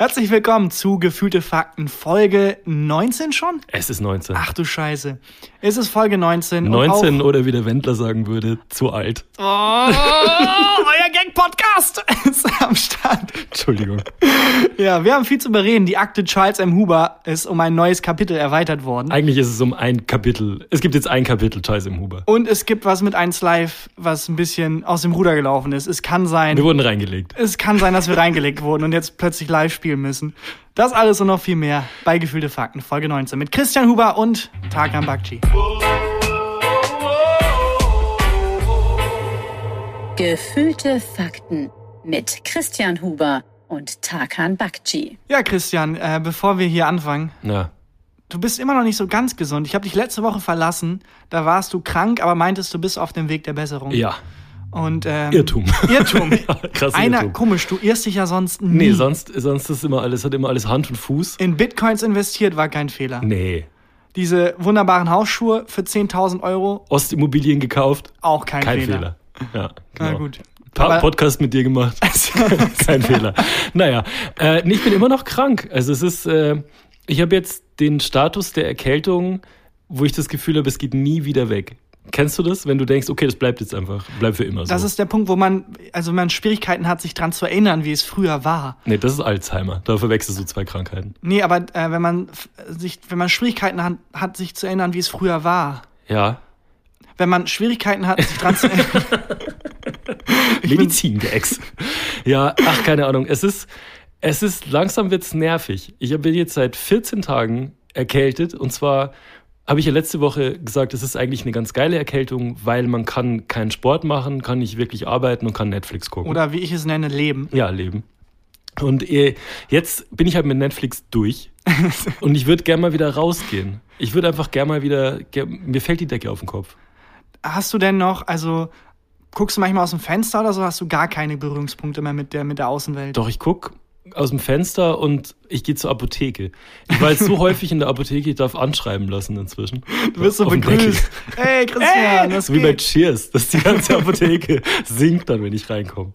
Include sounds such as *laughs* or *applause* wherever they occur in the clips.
Herzlich willkommen zu Gefühlte Fakten, Folge 19 schon? Es ist 19. Ach du Scheiße. Es ist Folge 19. und 19 auch- oder wie der Wendler sagen würde, zu alt. Oh, euer Gang-Podcast *laughs* ist am Start. Entschuldigung. Ja, wir haben viel zu bereden. Die Akte Charles M. Huber ist um ein neues Kapitel erweitert worden. Eigentlich ist es um ein Kapitel. Es gibt jetzt ein Kapitel Scheiß im Huber. Und es gibt was mit 1 Live, was ein bisschen aus dem Ruder gelaufen ist. Es kann sein, Wir wurden reingelegt. es kann sein, dass wir reingelegt wurden und jetzt plötzlich live spielen müssen. Das alles und noch viel mehr bei Gefühlte Fakten, Folge 19 mit Christian Huber und Tarkan Bakci. Gefühlte Fakten mit Christian Huber und Tarkan Bakci. Ja, Christian, äh, bevor wir hier anfangen, Ja. du bist immer noch nicht so ganz gesund. Ich habe dich letzte Woche verlassen. Da warst du krank, aber meintest, du bist auf dem Weg der Besserung. Ja. Und ähm, Irrtum. *laughs* Irrtum. ja, krass Einer, Irrtum. komisch, du irrst dich ja sonst nie. Nee, sonst, sonst ist immer alles, hat immer alles Hand und Fuß. In Bitcoins investiert war kein Fehler. Nee. Diese wunderbaren Hausschuhe für 10.000 Euro, Ostimmobilien gekauft. auch kein, Kein Fehler. Fehler. Ja, Na genau. gut. Pa Podcast mit dir gemacht. *laughs* Kein Fehler. Naja, äh, nee, ich bin immer noch krank. Also es ist, äh, ich habe jetzt den Status der Erkältung, wo ich das Gefühl habe, es geht nie wieder weg. Kennst du das, wenn du denkst, okay, das bleibt jetzt einfach, bleibt für immer so? Das ist der Punkt, wo man, also man Schwierigkeiten hat, sich dran zu erinnern, wie es früher war. nee, das ist Alzheimer. Da verwechselst du zwei Krankheiten. Nee, aber äh, wenn man sich, wenn man Schwierigkeiten hat, hat, sich zu erinnern, wie es früher war. Ja. Wenn man Schwierigkeiten hat, sich dran zu erinnern. *laughs* Medizin-Gags. ja, ach, keine Ahnung. Es ist, es ist, langsam wird's nervig. Ich bin jetzt seit 14 Tagen erkältet und zwar habe ich ja letzte Woche gesagt, es ist eigentlich eine ganz geile Erkältung, weil man kann keinen Sport machen, kann nicht wirklich arbeiten und kann Netflix gucken. Oder wie ich es nenne, Leben. ja, leben. Und äh, jetzt bin ich halt mit Netflix durch *laughs* und ich würde gerne mal wieder rausgehen. Ich würde einfach gerne mal wieder, mir fällt die Decke auf den Kopf. Hast du denn noch, also guckst du manchmal aus dem Fenster oder so, hast du gar keine Berührungspunkte mehr mit der, mit der Außenwelt? Doch, ich guck aus dem Fenster und ich gehe zur Apotheke. Ich war jetzt so *laughs* häufig in der Apotheke, ich darf anschreiben lassen inzwischen. Du wirst so begrüßt. Hey, Christian, das So wie bei. Cheers, dass die ganze *laughs* Apotheke singt dann, wenn ich reinkomme.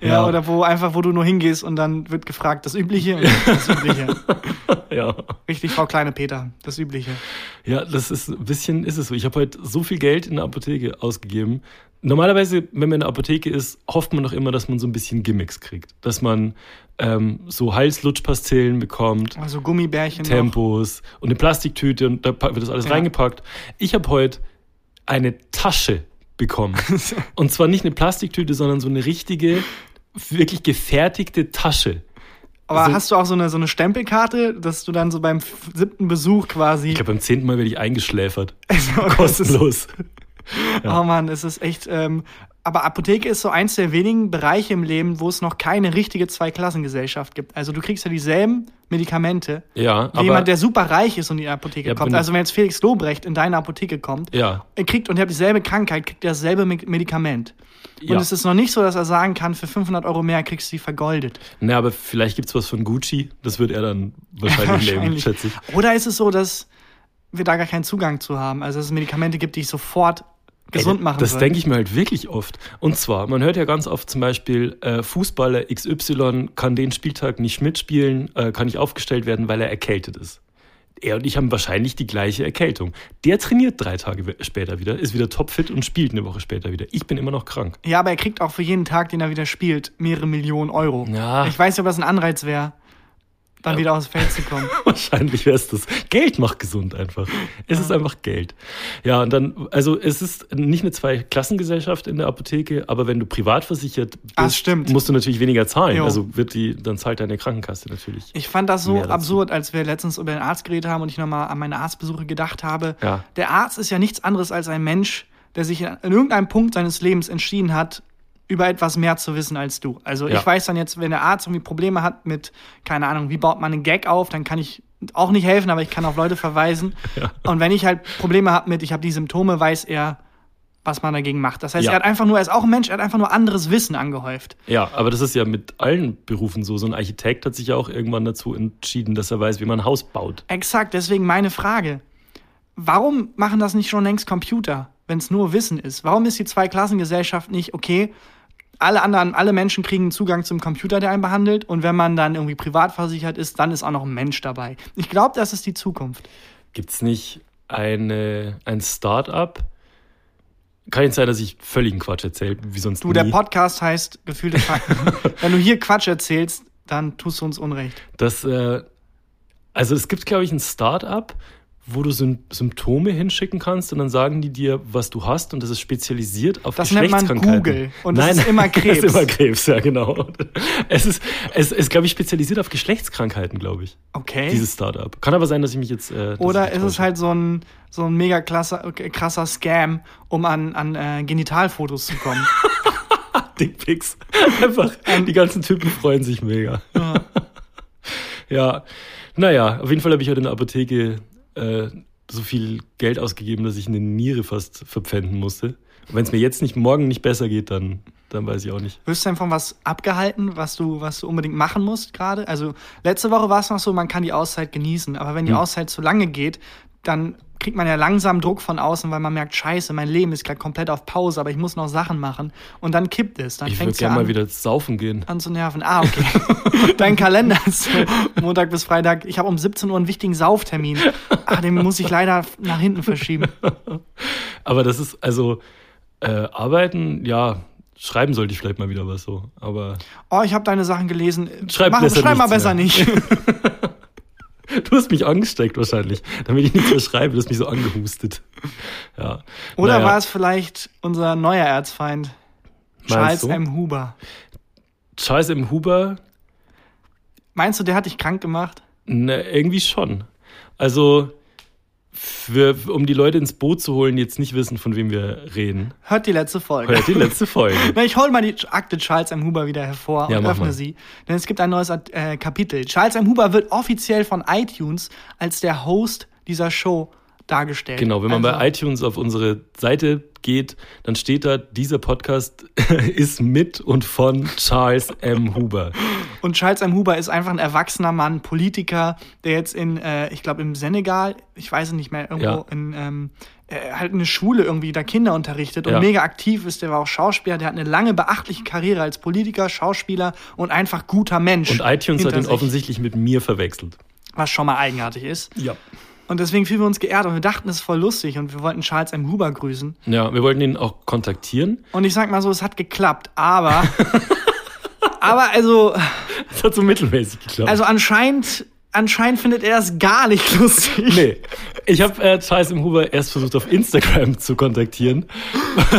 Ja, oder wo einfach, wo du nur hingehst und dann wird gefragt, das Übliche und das Übliche. *laughs* ja. Richtig, Frau Kleine Peter, das Übliche. Ja, das ist ein bisschen, ist es so. Ich habe heute so viel Geld in der Apotheke ausgegeben. Normalerweise, wenn man in der Apotheke ist, hofft man doch immer, dass man so ein bisschen Gimmicks kriegt. Dass man ähm, so Halslutschpastillen bekommt, Also Gummibärchen. noch. Tempos und eine Plastiktüte und da wird das alles Ja. reingepackt. Ich habe heute eine Tasche bekommen. *laughs* und zwar nicht eine Plastiktüte, sondern so eine richtige, wirklich gefertigte Tasche. Aber Also- hast du auch so eine, so eine Stempelkarte, dass du dann so beim siebten Besuch quasi. Ich glaube, beim zehnten Mal werde ich eingeschläfert. *laughs* Also, das Kostenlos. Oh Mann, es ist echt. Ähm, aber Apotheke ist so eins der wenigen Bereiche im Leben, wo es noch keine richtige Zweiklassengesellschaft gibt. Also du kriegst ja dieselben Medikamente. Ja, Wie aber jemand, der super reich ist und in die Apotheke Ja, kommt. Also wenn jetzt Felix Lobrecht in deine Apotheke kommt, ja, er kriegt und er hat dieselbe Krankheit, kriegt er dasselbe Me- Medikament. Und ja. es ist noch nicht so, dass er sagen kann, für 500 Euro mehr kriegst du die vergoldet. Na, aber vielleicht gibt's was von Gucci. Das wird er dann wahrscheinlich *laughs* nehmen, schätze ich. Oder ist es so, dass wir da gar keinen Zugang zu haben? Also dass es Medikamente gibt, die ich sofort gesund machen Das denke ich mir halt wirklich oft. Und zwar, man hört ja ganz oft zum Beispiel, äh, Fußballer XY kann den Spieltag nicht mitspielen, äh, kann nicht aufgestellt werden, weil er erkältet ist. Er und ich haben wahrscheinlich die gleiche Erkältung. Der trainiert drei Tage später wieder, ist wieder topfit und spielt eine Woche später wieder. Ich bin immer noch krank. Ja, aber er kriegt auch für jeden Tag, den er wieder spielt, mehrere Millionen Euro. Ja. Ich weiß nicht, ob das ein Anreiz wäre, dann wieder aufs Feld zu kommen. *laughs* Wahrscheinlich wäre es das. Geld macht gesund einfach. Es ist einfach Geld. Ja, und dann, also es ist nicht eine Zweiklassengesellschaft in der Apotheke, aber wenn du privat versichert bist, Ah, stimmt. musst du natürlich weniger zahlen. Jo. Also wird die, dann zahlt deine Krankenkasse natürlich. Ich fand das so absurd, als wir letztens über den Arzt geredet haben und ich nochmal an meine Arztbesuche gedacht habe. Ja. Der Arzt ist ja nichts anderes als ein Mensch, der sich in irgendeinem Punkt seines Lebens entschieden hat, über etwas mehr zu wissen als du. Also Ja. ich weiß dann jetzt, wenn der Arzt irgendwie Probleme hat mit, keine Ahnung, wie baut man einen Gag auf, dann kann ich auch nicht helfen, aber ich kann auf Leute verweisen. *laughs* Und wenn ich halt Probleme habe mit, ich habe die Symptome, weiß er, was man dagegen macht. Das heißt, Ja. er hat einfach nur, er ist auch ein Mensch, er hat einfach nur anderes Wissen angehäuft. Ja, aber das ist ja mit allen Berufen so. So ein Architekt hat sich ja auch irgendwann dazu entschieden, dass er weiß, wie man ein Haus baut. Exakt, deswegen meine Frage. Warum machen das nicht schon längst Computer, wenn es nur Wissen ist? Warum ist die Zweiklassengesellschaft nicht, okay, alle anderen, alle Menschen kriegen Zugang zum Computer, der einen behandelt. Und wenn man dann irgendwie privat versichert ist, dann ist auch noch ein Mensch dabei. Ich glaube, das ist die Zukunft. Gibt es nicht eine, ein Start-up? Kann jetzt sein, dass ich völligen Quatsch erzähle, wie sonst Du, nie. der Podcast heißt Gefühlte Fakten. *laughs* wenn du hier Quatsch erzählst, dann tust du uns Unrecht. Das, äh, also es gibt, glaube ich, ein Start-up, wo du Sym Symptome hinschicken kannst und dann sagen die dir, was du hast und das ist spezialisiert auf Das nennt man Geschlechtskrankheiten. Google und das *laughs* ist immer Krebs. Das ist immer Krebs, ja genau. Es ist, es ist glaube ich, spezialisiert auf Geschlechtskrankheiten, glaube ich, Okay. dieses Startup. Kann aber sein, dass ich mich jetzt... Äh, Oder ist es halt so ein, so ein mega krasser, krasser Scam, um an, an äh, Genitalfotos zu kommen? *laughs* Dickpics. Einfach, die ganzen Typen freuen sich mega. *laughs* Ja, naja, auf jeden Fall habe ich heute in der Apotheke äh, so viel Geld ausgegeben, dass ich eine Niere fast verpfänden musste. Und wenn es mir jetzt nicht morgen nicht besser geht, dann, dann weiß ich auch nicht. Wirst du denn von was abgehalten, was du, was du unbedingt machen musst gerade? Also letzte Woche war es noch so, man kann die Auszeit genießen, aber wenn die Hm. Auszeit zu lange geht, dann kriegt man ja langsam Druck von außen, weil man merkt, scheiße, mein Leben ist gerade komplett auf Pause, aber ich muss noch Sachen machen. Und dann kippt es. Dann Ich würde ja gerne mal wieder saufen gehen. an zu nerven. Ah, okay. *laughs* Dein Kalender ist so Montag bis Freitag. Ich habe um 17 Uhr einen wichtigen Sauftermin. Ah, den muss ich leider nach hinten verschieben. *laughs* Aber das ist, also, äh, arbeiten, ja, schreiben sollte ich vielleicht mal wieder was so. Aber Oh, ich habe deine Sachen gelesen. Schreib Mach, schreib mal besser mehr. nicht. *laughs* du hast mich angesteckt wahrscheinlich, damit ich nichts mehr schreibe. Du hast mich so angehustet. Ja. Oder Naja. war es vielleicht unser neuer Erzfeind? Charles du? M. Huber. Charles M. Huber, Meinst du, der hat dich krank gemacht? ne, irgendwie schon. Also, für, um die Leute ins Boot zu holen, die jetzt nicht wissen, von wem wir reden, Hört die letzte Folge. hört die letzte Folge. *laughs* Ich hole mal die Akte Charles M. Huber wieder hervor Ja, und öffne mal. sie. Denn es gibt ein neues äh, Kapitel. Charles M. Huber wird offiziell von iTunes als der Host dieser Show dargestellt. Genau, wenn man also, bei iTunes auf unsere Seite geht, dann steht da, dieser Podcast *laughs* ist mit und von Charles M. Huber. Und Charles M. Huber ist einfach ein erwachsener Mann, Politiker, der jetzt in, äh, ich glaube, im Senegal, ich weiß es nicht mehr, irgendwo Ja. in, ähm, äh, halt eine Schule irgendwie da Kinder unterrichtet und Ja. mega aktiv ist. Der war auch Schauspieler, der hat eine lange, beachtliche Karriere als Politiker, Schauspieler und einfach guter Mensch. Und iTunes hat ihn sich, offensichtlich mit mir verwechselt. Was schon mal eigenartig ist. Ja. Und deswegen fühlen wir uns geehrt und wir dachten, es ist voll lustig und wir wollten Charles M. Huber grüßen. Ja, wir wollten ihn auch kontaktieren. Und ich sag mal so, es hat geklappt, aber. *laughs* aber also, Das hat so mittelmäßig geklappt. also anscheinend, anscheinend findet er das gar nicht lustig. Nee. Ich habe äh, Charles M. Huber erst versucht auf Instagram zu kontaktieren.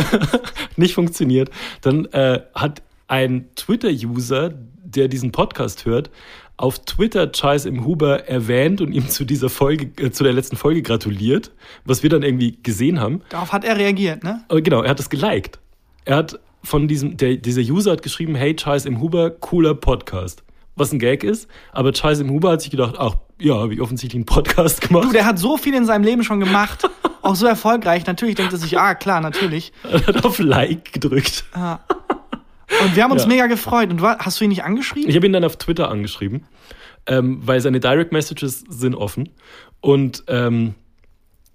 *laughs* Nicht funktioniert. Dann äh, hat ein Twitter-User, der diesen Podcast hört, auf Twitter Charles M. Huber erwähnt und ihm zu dieser Folge, äh, zu der letzten Folge gratuliert, was wir dann irgendwie gesehen haben. Darauf hat er reagiert, ne? Aber genau, er hat es geliked. Er hat von diesem, der, dieser User hat geschrieben, hey Charles M. Huber, cooler Podcast. Was ein Gag ist, aber Charles M. Huber hat sich gedacht, ach ja, habe ich offensichtlich einen Podcast gemacht. Du, der hat so viel in seinem Leben schon gemacht, auch so erfolgreich. Natürlich denkt er sich, ah, klar, natürlich. *laughs* Er hat auf Like gedrückt. Und wir haben uns Ja. mega gefreut. Und hast du ihn nicht angeschrieben? Ich habe ihn dann auf Twitter angeschrieben, ähm, weil seine Direct Messages sind offen. Und ähm,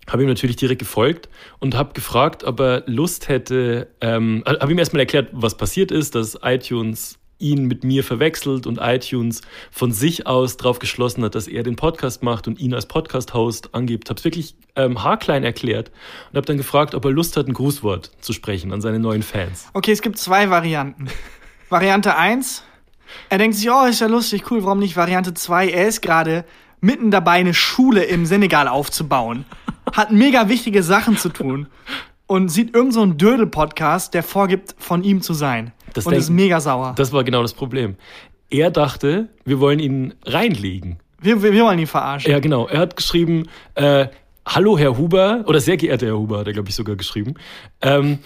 habe ihm natürlich direkt gefolgt und habe gefragt, ob er Lust hätte. Ähm, habe ihm erstmal erklärt, was passiert ist, dass iTunes ihn mit mir verwechselt und iTunes von sich aus drauf geschlossen hat, dass er den Podcast macht und ihn als Podcast-Host angibt. Habe es wirklich ähm, haarklein erklärt und habe dann gefragt, ob er Lust hat, ein Grußwort zu sprechen an seine neuen Fans. Okay, es gibt zwei Varianten. Variante 1, er denkt sich, oh, ist ja lustig, cool, warum nicht? Variante 2, er ist gerade mitten dabei, eine Schule im Senegal aufzubauen. Hat mega wichtige Sachen zu tun. Und sieht irgend so Dödel-Podcast, der vorgibt, von ihm zu sein. Das und ist denken- mega sauer. Das war genau das Problem. Er dachte, wir wollen ihn reinlegen. wir, wir, wir wollen ihn verarschen. Ja, genau. Er hat geschrieben, äh, hallo Herr Huber, oder sehr geehrter Herr Huber, hat er, glaube ich, sogar geschrieben. Ähm,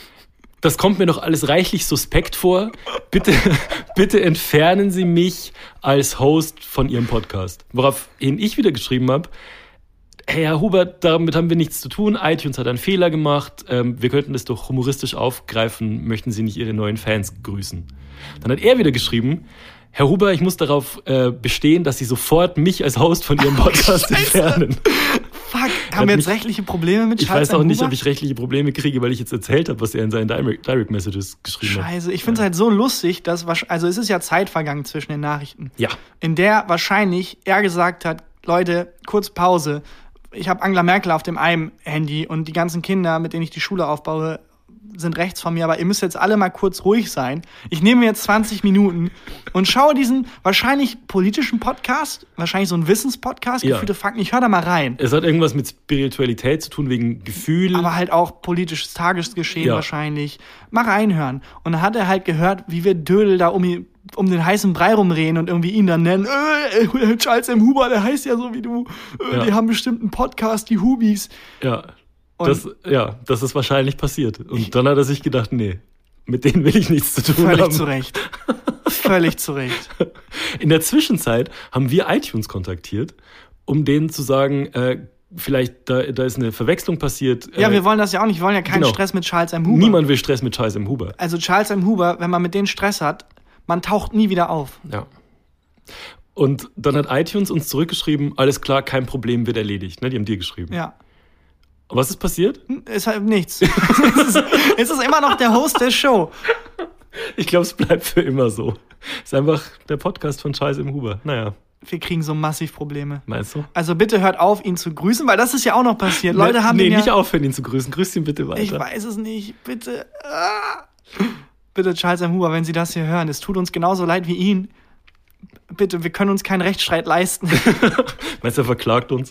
das kommt mir doch alles reichlich suspekt vor. Bitte, *laughs* bitte entfernen Sie mich als Host von Ihrem Podcast. Woraufhin ich wieder geschrieben habe, hey Herr Huber, damit haben wir nichts zu tun. iTunes hat einen Fehler gemacht. Ähm, wir könnten das doch humoristisch aufgreifen. Möchten Sie nicht Ihre neuen Fans grüßen? Dann hat er wieder geschrieben, Herr Huber, ich muss darauf äh, bestehen, dass Sie sofort mich als Host von Ihrem Podcast entfernen. Fuck, haben wir jetzt mich- rechtliche Probleme mit Ich Charles weiß auch nicht, Huber? ob ich rechtliche Probleme kriege, weil ich jetzt erzählt habe, was er in seinen Direct, Direct Messages geschrieben hat. Scheiße, ich finde es halt so lustig, dass also es ist ja Zeit vergangen zwischen den Nachrichten. Ja. In der wahrscheinlich er gesagt hat, Leute, kurz Pause. Ich habe Angela Merkel auf dem einen Handy und die ganzen Kinder, mit denen ich die Schule aufbaue, sind rechts von mir, aber ihr müsst jetzt alle mal kurz ruhig sein. Ich nehme mir jetzt 20 Minuten und schaue diesen wahrscheinlich politischen Podcast, wahrscheinlich so einen Wissenspodcast, Ja. gefühlte Fakten, ich höre da mal rein. Es hat irgendwas mit Spiritualität zu tun, wegen Gefühl. aber halt auch politisches Tagesgeschehen Ja. wahrscheinlich. Mal reinhören. Und dann hat er halt gehört, wie wir Dödel da um, um den heißen Brei rumreden und irgendwie ihn dann nennen. Äh, Charles M. Huber, der heißt ja so wie du. Äh, Ja. Die haben bestimmt einen Podcast, die Hubis. ja, Und- das, ja, das ist wahrscheinlich passiert. Und dann hat er sich gedacht, nee, mit denen will ich nichts zu tun Völlig haben. zu Recht. Völlig zu Recht. In der Zwischenzeit haben wir iTunes kontaktiert, um denen zu sagen, äh, vielleicht da, da ist eine Verwechslung passiert. Ja, äh, wir wollen das ja auch nicht. Wir wollen ja keinen genau. Stress mit Charles M. Huber. Niemand will Stress mit Charles M. Huber. Also Charles M. Huber, wenn man mit denen Stress hat, man taucht nie wieder auf. Ja. Und dann hat iTunes uns zurückgeschrieben, alles klar, kein Problem, wird erledigt. Ne? Die haben dir geschrieben. Ja. Was ist passiert? Ist halt nichts. *laughs* es, ist, es ist immer noch der Host der Show. Ich glaube, es bleibt für immer so. Ist einfach der Podcast von Charles M. Huber. Naja, Wir kriegen so massiv Probleme. meinst du? Also bitte hört auf, ihn zu grüßen, weil das ist ja auch noch passiert. Leute haben nee, den ja, nicht aufhören, ihn zu grüßen. Grüß ihn bitte weiter. Ich weiß es nicht. Bitte. Ah. Bitte, Charles M. Huber, wenn Sie das hier hören, es tut uns genauso leid wie ihn. Bitte, wir können uns keinen Rechtsstreit leisten. *laughs* Meinst du, er verklagt uns?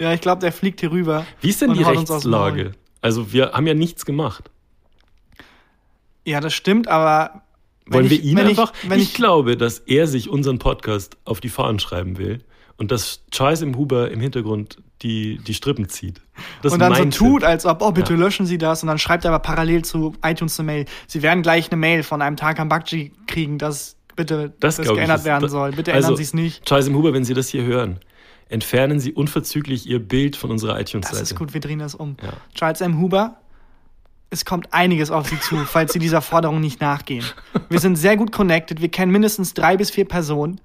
ja, ich glaube, der fliegt hier rüber. Wie ist denn die Rechtslage? Also, wir haben ja nichts gemacht. Ja, das stimmt, aber. wenn Wollen wir ich- ihn wenn einfach. Ich, wenn ich, ich, glaube, dass er sich unseren Podcast auf die Fahnen schreiben will und dass Charles M. Huber im Hintergrund die, die Strippen zieht. Das und dann so tut, als ob, oh, bitte Ja. löschen Sie das. Und dann schreibt er aber parallel zu iTunes eine Mail. Sie werden gleich eine Mail von einem Tarkan Bakci kriegen, dass bitte Das, das, ich, geändert ist- werden soll. Bitte also, ändern Sie es nicht. Charles M. Huber, wenn Sie das hier hören, entfernen Sie unverzüglich Ihr Bild von unserer iTunes-Seite. Das ist gut, wir drehen das um. Ja. Charles M. Huber, es kommt einiges auf Sie zu, falls Sie dieser Forderung nicht nachgehen. Wir sind sehr gut connected, wir kennen mindestens drei bis vier Personen,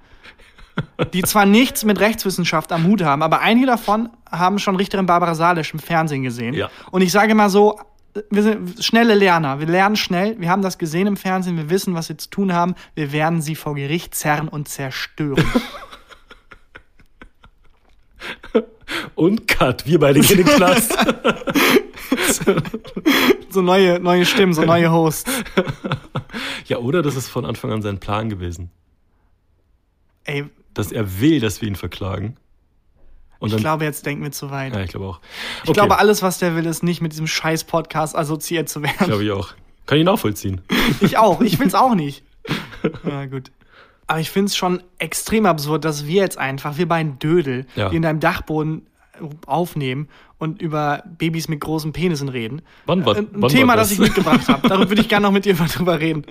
die zwar nichts mit Rechtswissenschaft am Hut haben, aber einige davon haben schon Richterin Barbara Salisch im Fernsehen gesehen. Ja. Und ich sage mal so, wir sind schnelle Lerner. Wir lernen schnell. Wir haben das gesehen im Fernsehen. Wir wissen, was wir zu tun haben. Wir werden sie vor Gericht zerren und zerstören. *laughs* Und Cut, wir beide gehen in den Knast. *laughs* so neue, neue Stimmen, so neue Hosts. ja, oder das ist von Anfang an sein Plan gewesen. Ey, Dass er will, dass wir ihn verklagen. Und ich dann, glaube, jetzt denken wir zu weit. ja, ich glaube auch. Ich glaube, alles, was der will, ist nicht mit diesem scheiß Podcast assoziiert zu werden. Glaube ich auch. Kann ich nachvollziehen. *laughs* Ich auch. Ich will's auch nicht. *laughs* Na gut. Aber ich find's schon extrem absurd, dass wir jetzt einfach, wir beiden Dödel, Ja. die in deinem Dachboden aufnehmen und über Babys mit großen Penissen reden. Wann war- Ein wann war Thema, das? das ich mitgebracht habe. Darüber würde ich gerne noch mit dir mal *laughs* drüber reden.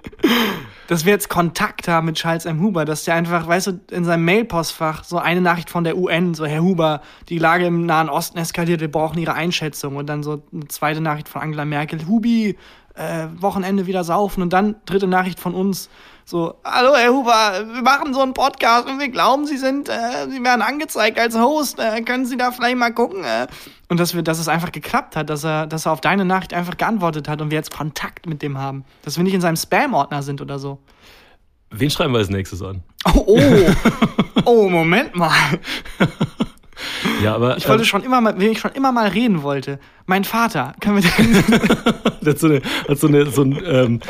Dass wir jetzt Kontakt haben mit Charles M. Huber, dass der einfach, weißt du, in seinem Mailpostfach so eine Nachricht von der UN, so Herr Huber, die Lage im Nahen Osten eskaliert, wir brauchen Ihre Einschätzung. Und dann so eine zweite Nachricht von Angela Merkel, Hubi, äh, Wochenende wieder saufen. Und dann dritte Nachricht von uns, so, hallo Herr Huber, wir machen so einen Podcast und wir glauben, Sie sind, äh, Sie werden angezeigt als Host, äh, können Sie da vielleicht mal gucken? Äh? Und dass wir, dass es einfach geklappt hat, dass er, dass er auf deine Nachricht einfach geantwortet hat und wir jetzt Kontakt mit dem haben. Dass wir nicht in seinem Spam-Ordner sind oder so. Wen schreiben wir als nächstes an? Oh, oh, *laughs* oh, Moment mal. *laughs* Ja, aber Ich wollte ähm, schon immer mal, wen ich schon immer mal reden wollte. Mein Vater. Können wir den, *laughs* der hat so, eine, hat so, eine, so ein, ähm,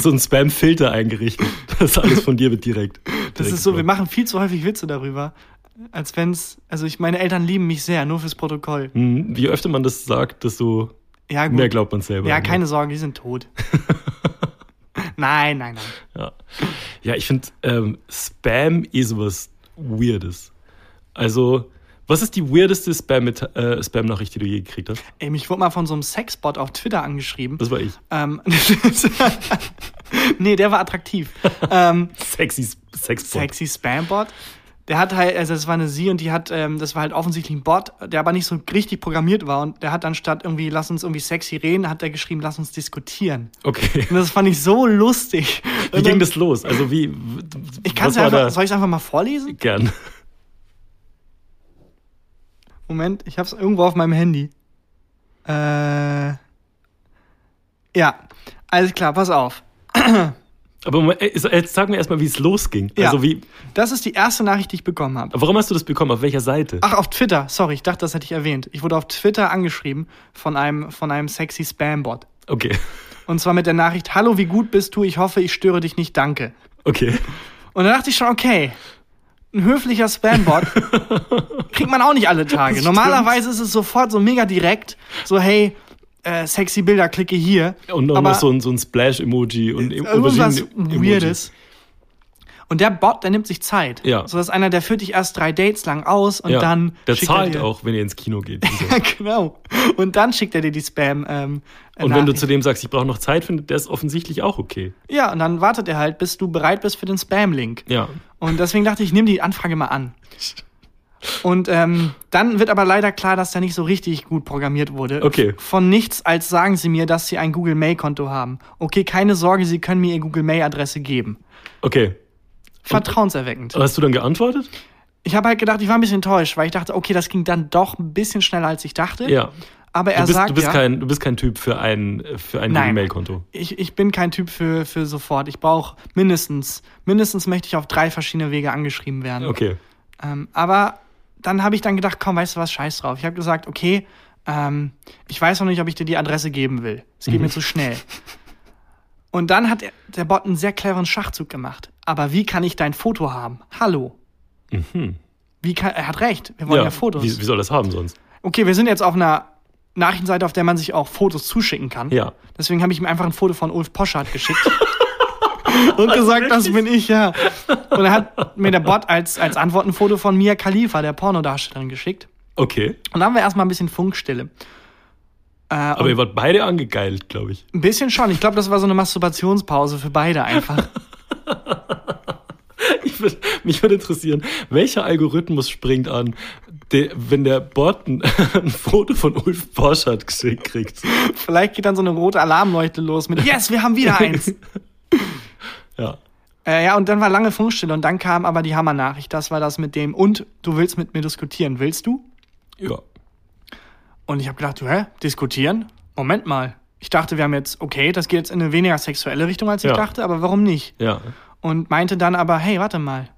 so ein Spam-Filter eingerichtet. Das alles von dir wird direkt. Das direkt ist so, wir machen viel zu häufig Witze darüber. Als wenn's, also ich, meine Eltern lieben mich sehr, nur fürs Protokoll. Mhm. Je öfter man das sagt, desto Ja, mehr glaubt man selber. Ja, ne? keine Sorge, die sind tot. *laughs* nein, nein, nein. Ja, ja ich finde ähm, Spam eh sowas Weirdes. Also, was ist die weirdeste Spam-Mit- äh, Spam-Nachricht, die du je gekriegt hast? Ey, mich wurde mal von so einem Sexbot auf Twitter angeschrieben. Das war ich. Ähm, *laughs* nee, der war attraktiv. ähm, Sexy Sexbot. sexy Spambot. Der hat halt, also das war eine Sie und die hat, ähm, das war halt offensichtlich ein Bot, der aber nicht so richtig programmiert war und der hat dann statt irgendwie, lass uns irgendwie sexy reden, hat der geschrieben, lass uns diskutieren. Okay. Und das fand ich so lustig. Wie Und ging dann- das los? Also wie? Ich kann es einfach, da? soll ich es einfach mal vorlesen? Gern. Moment, ich hab's irgendwo auf meinem Handy. Äh. Ja, alles klar, pass auf. Aber Moment, äh, jetzt sag mir erstmal, wie es losging. Ja. Also wie, Das ist die erste Nachricht, die ich bekommen habe. warum hast du das bekommen? Auf welcher Seite? Ach, auf Twitter. Sorry, ich dachte, das hätte ich erwähnt. Ich wurde auf Twitter angeschrieben von einem, von einem sexy Spam-Bot. Okay. Und zwar mit der Nachricht: Hallo, wie gut bist du? Ich hoffe, ich störe dich nicht. Danke. Okay. Und dann dachte ich schon, okay, ein höflicher Spam-Bot *laughs* kriegt man auch nicht alle Tage. Normalerweise ist es sofort so mega direkt, so hey, äh, sexy Bilder, klicke hier. Und Aber noch so ein, so ein Splash-Emoji und irgendwas Auberginen-Emoji. Weirdes. Und der Bot, der nimmt sich Zeit. Ja. So dass einer, der führt dich erst drei Dates lang aus und Ja, dann. der schickt er zahlt dir- auch, wenn ihr ins Kino geht. *laughs* Ja, genau. Und dann schickt er dir die Spam. Ähm, Und wenn du zu dem sagst, ich brauche noch Zeit, findet der es offensichtlich auch okay. Ja, und dann wartet er halt, bis du bereit bist für den Spam-Link. Ja. Und deswegen dachte ich, nimm die Anfrage mal an. Und ähm, dann wird aber leider klar, dass der nicht so richtig gut programmiert wurde. Okay. Von nichts als sagen sie mir, dass sie ein Google Mail-Konto haben. Okay, keine Sorge, sie können mir ihr Google Mail-Adresse geben. Okay. Vertrauenserweckend. Hast du dann geantwortet? Ich habe halt gedacht, ich war ein bisschen enttäuscht, weil ich dachte, okay, das ging dann doch ein bisschen schneller, als ich dachte. Ja. Aber er Du bist, sagt du bist, ja, kein, du bist kein Typ für ein, für ein Nein. Mail-Konto. ich, ich bin kein Typ für, für sofort. Ich brauche mindestens, mindestens möchte ich auf drei verschiedene Wege angeschrieben werden. Okay. Ähm, aber dann habe ich dann gedacht, komm, weißt du was, scheiß drauf. Ich habe gesagt, okay, ähm, ich weiß noch nicht, ob ich dir die Adresse geben will. Es geht mir *laughs* zu schnell. Und dann hat er- der Bot einen sehr cleveren Schachzug gemacht. Aber wie kann ich dein Foto haben? Hallo. Wie kann, er hat recht, wir wollen ja, Fotos. Wie, wie soll das haben sonst? Okay, wir sind jetzt auf einer Nachrichtenseite, auf der man sich auch Fotos zuschicken kann. Ja. Deswegen habe ich ihm einfach ein Foto von Ulf Poschardt geschickt. *laughs* und gesagt, das bin ich, ja. Und er hat mir der Bot als, als Antwort ein Foto von Mia Khalifa, der Pornodarstellerin, geschickt. Okay. Und dann haben wir erstmal ein bisschen Funkstille. Äh, Aber ihr wart beide angegeilt, glaube ich. ein bisschen schon. Ich glaube, das war so eine Masturbationspause für beide einfach. *laughs* ich würd, mich würde interessieren, welcher Algorithmus springt an, der, wenn der Bot ein, *laughs* ein Foto von Ulf Borschardt geschickt kriegt? Vielleicht geht dann so eine rote Alarmleuchte los mit Yes, wir haben wieder eins. *laughs* Ja. Äh, ja, und dann war lange Funkstille und dann kam aber die Hammernachricht. Das war das mit dem und du willst mit mir diskutieren. Willst du? Ja. Und ich habe gedacht, du, hä? Diskutieren? Moment mal. Ich dachte, wir haben jetzt, okay, das geht jetzt in eine weniger sexuelle Richtung, als ich Ja. dachte, aber warum nicht? Ja. Und meinte dann aber, hey, warte mal.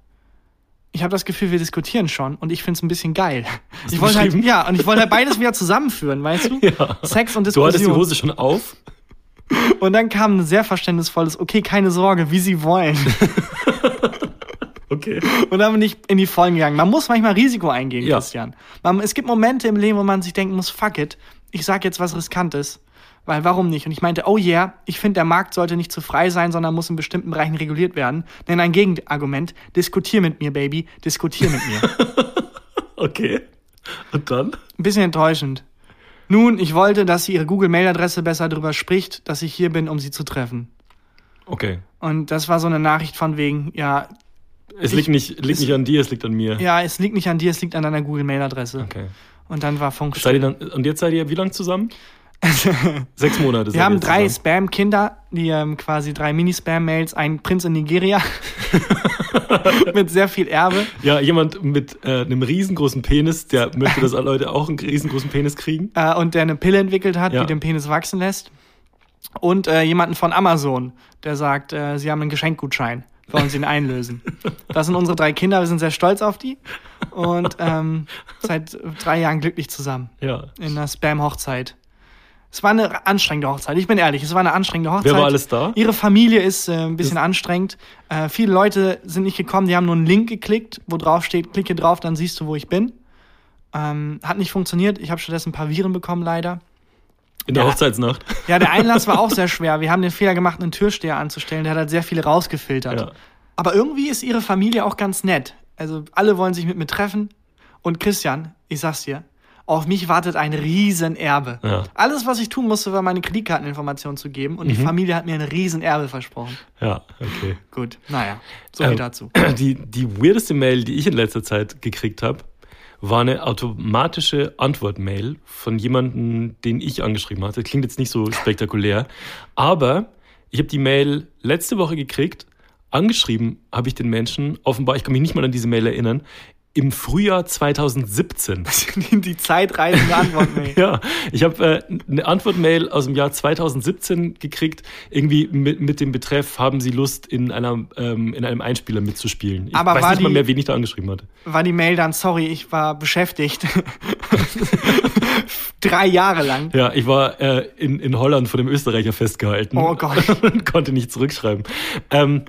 Ich habe das Gefühl, wir diskutieren schon und ich find's ein bisschen geil. Ich du wollte halt, ja, und ich wollte halt beides wieder zusammenführen, weißt du? *laughs* Ja. Sex und Du hattest die Diskussion. Hose schon auf? Und dann kam ein sehr verständnisvolles, okay, keine Sorge, wie sie wollen. *laughs* Okay. Und dann bin ich in die Vollen gegangen. Man muss manchmal Risiko eingehen, Ja. Christian. Man, es gibt Momente im Leben, wo man sich denken muss, fuck it, ich sag jetzt was Riskantes. Weil warum nicht? Und ich meinte, oh yeah, ich finde, der Markt sollte nicht zu frei sein, sondern muss in bestimmten Bereichen reguliert werden. Denn ein Gegenargument, diskutier mit mir, Baby, diskutier mit mir. *laughs* Okay. Und dann? Ein bisschen enttäuschend. Nun, ich wollte, dass sie ihre Google-Mail-Adresse besser darüber spricht, dass ich hier bin, um sie zu treffen. Okay. Und das war so eine Nachricht von wegen, ja, Es Ich- liegt, nicht, liegt es- nicht an dir, es liegt an mir. ja, es liegt nicht an dir, es liegt an deiner Google-Mail-Adresse. Okay. Und dann war Funk. Seid ihr dann, und jetzt seid ihr wie lange zusammen? *laughs* Sechs Monate. Wir haben drei. Spam-Kinder, die ähm, quasi drei Mini-Spam-Mails, ein Prinz in Nigeria *laughs* mit sehr viel Erbe Ja, jemand mit äh, einem riesengroßen Penis, der möchte, dass alle Leute auch einen riesengroßen Penis kriegen. äh, und der eine Pille entwickelt hat, Ja. die den Penis wachsen lässt. Und äh, jemanden von Amazon, der sagt, äh, sie haben einen Geschenkgutschein, wollen sie ihn einlösen. Das sind unsere drei Kinder, wir sind sehr stolz auf die und ähm, seit drei Jahren glücklich zusammen Ja. in einer Spam-Hochzeit. Es war eine anstrengende Hochzeit. Ich bin ehrlich, es war eine anstrengende Hochzeit. Wer war alles da? Ihre Familie ist äh, ein bisschen anstrengend. Äh, viele Leute sind nicht gekommen, die haben nur einen Link geklickt, wo drauf steht, klicke drauf, dann siehst du, wo ich bin. Ähm, hat nicht funktioniert. Ich habe stattdessen ein paar Viren bekommen, leider. In der Ja. Hochzeitsnacht. Ja, der Einlass war auch *laughs* sehr schwer. Wir haben den Fehler gemacht, einen Türsteher anzustellen. Der hat halt sehr viele rausgefiltert. Ja. Aber irgendwie ist ihre Familie auch ganz nett. Also alle wollen sich mit mir treffen. Und Christian, ich sag's dir, auf mich wartet ein Riesenerbe. Ja. Alles, was ich tun musste, war meine Kreditkarteninformationen zu geben. Und die Mhm. Familie hat mir ein Riesenerbe versprochen. Ja, okay. Gut, naja, so viel Ähm, dazu. *clears throat* Die, die weirdeste Mail, die ich in letzter Zeit gekriegt habe, war eine automatische Antwort-Mail von jemandem, den ich angeschrieben hatte. Klingt jetzt nicht so spektakulär, aber ich habe die Mail letzte Woche gekriegt. Angeschrieben habe ich den Menschen, offenbar, ich kann mich nicht mal an diese Mail erinnern, im Frühjahr 2017. Die zeitreisende Antwortmail. *laughs* Ja, ich habe äh, eine Antwortmail aus dem Jahr 2017 gekriegt, irgendwie mit, mit dem Betreff, haben Sie Lust, in, einer, ähm, in einem Einspieler mitzuspielen. Ich Aber weiß war nicht mal die- mehr, wen ich da angeschrieben hatte. War die Mail dann, sorry, ich war beschäftigt. *laughs* Drei Jahre lang. Ja, ich war äh, in, in Holland von dem Österreicher festgehalten. Oh Gott. *laughs* Und konnte nicht zurückschreiben. Ähm,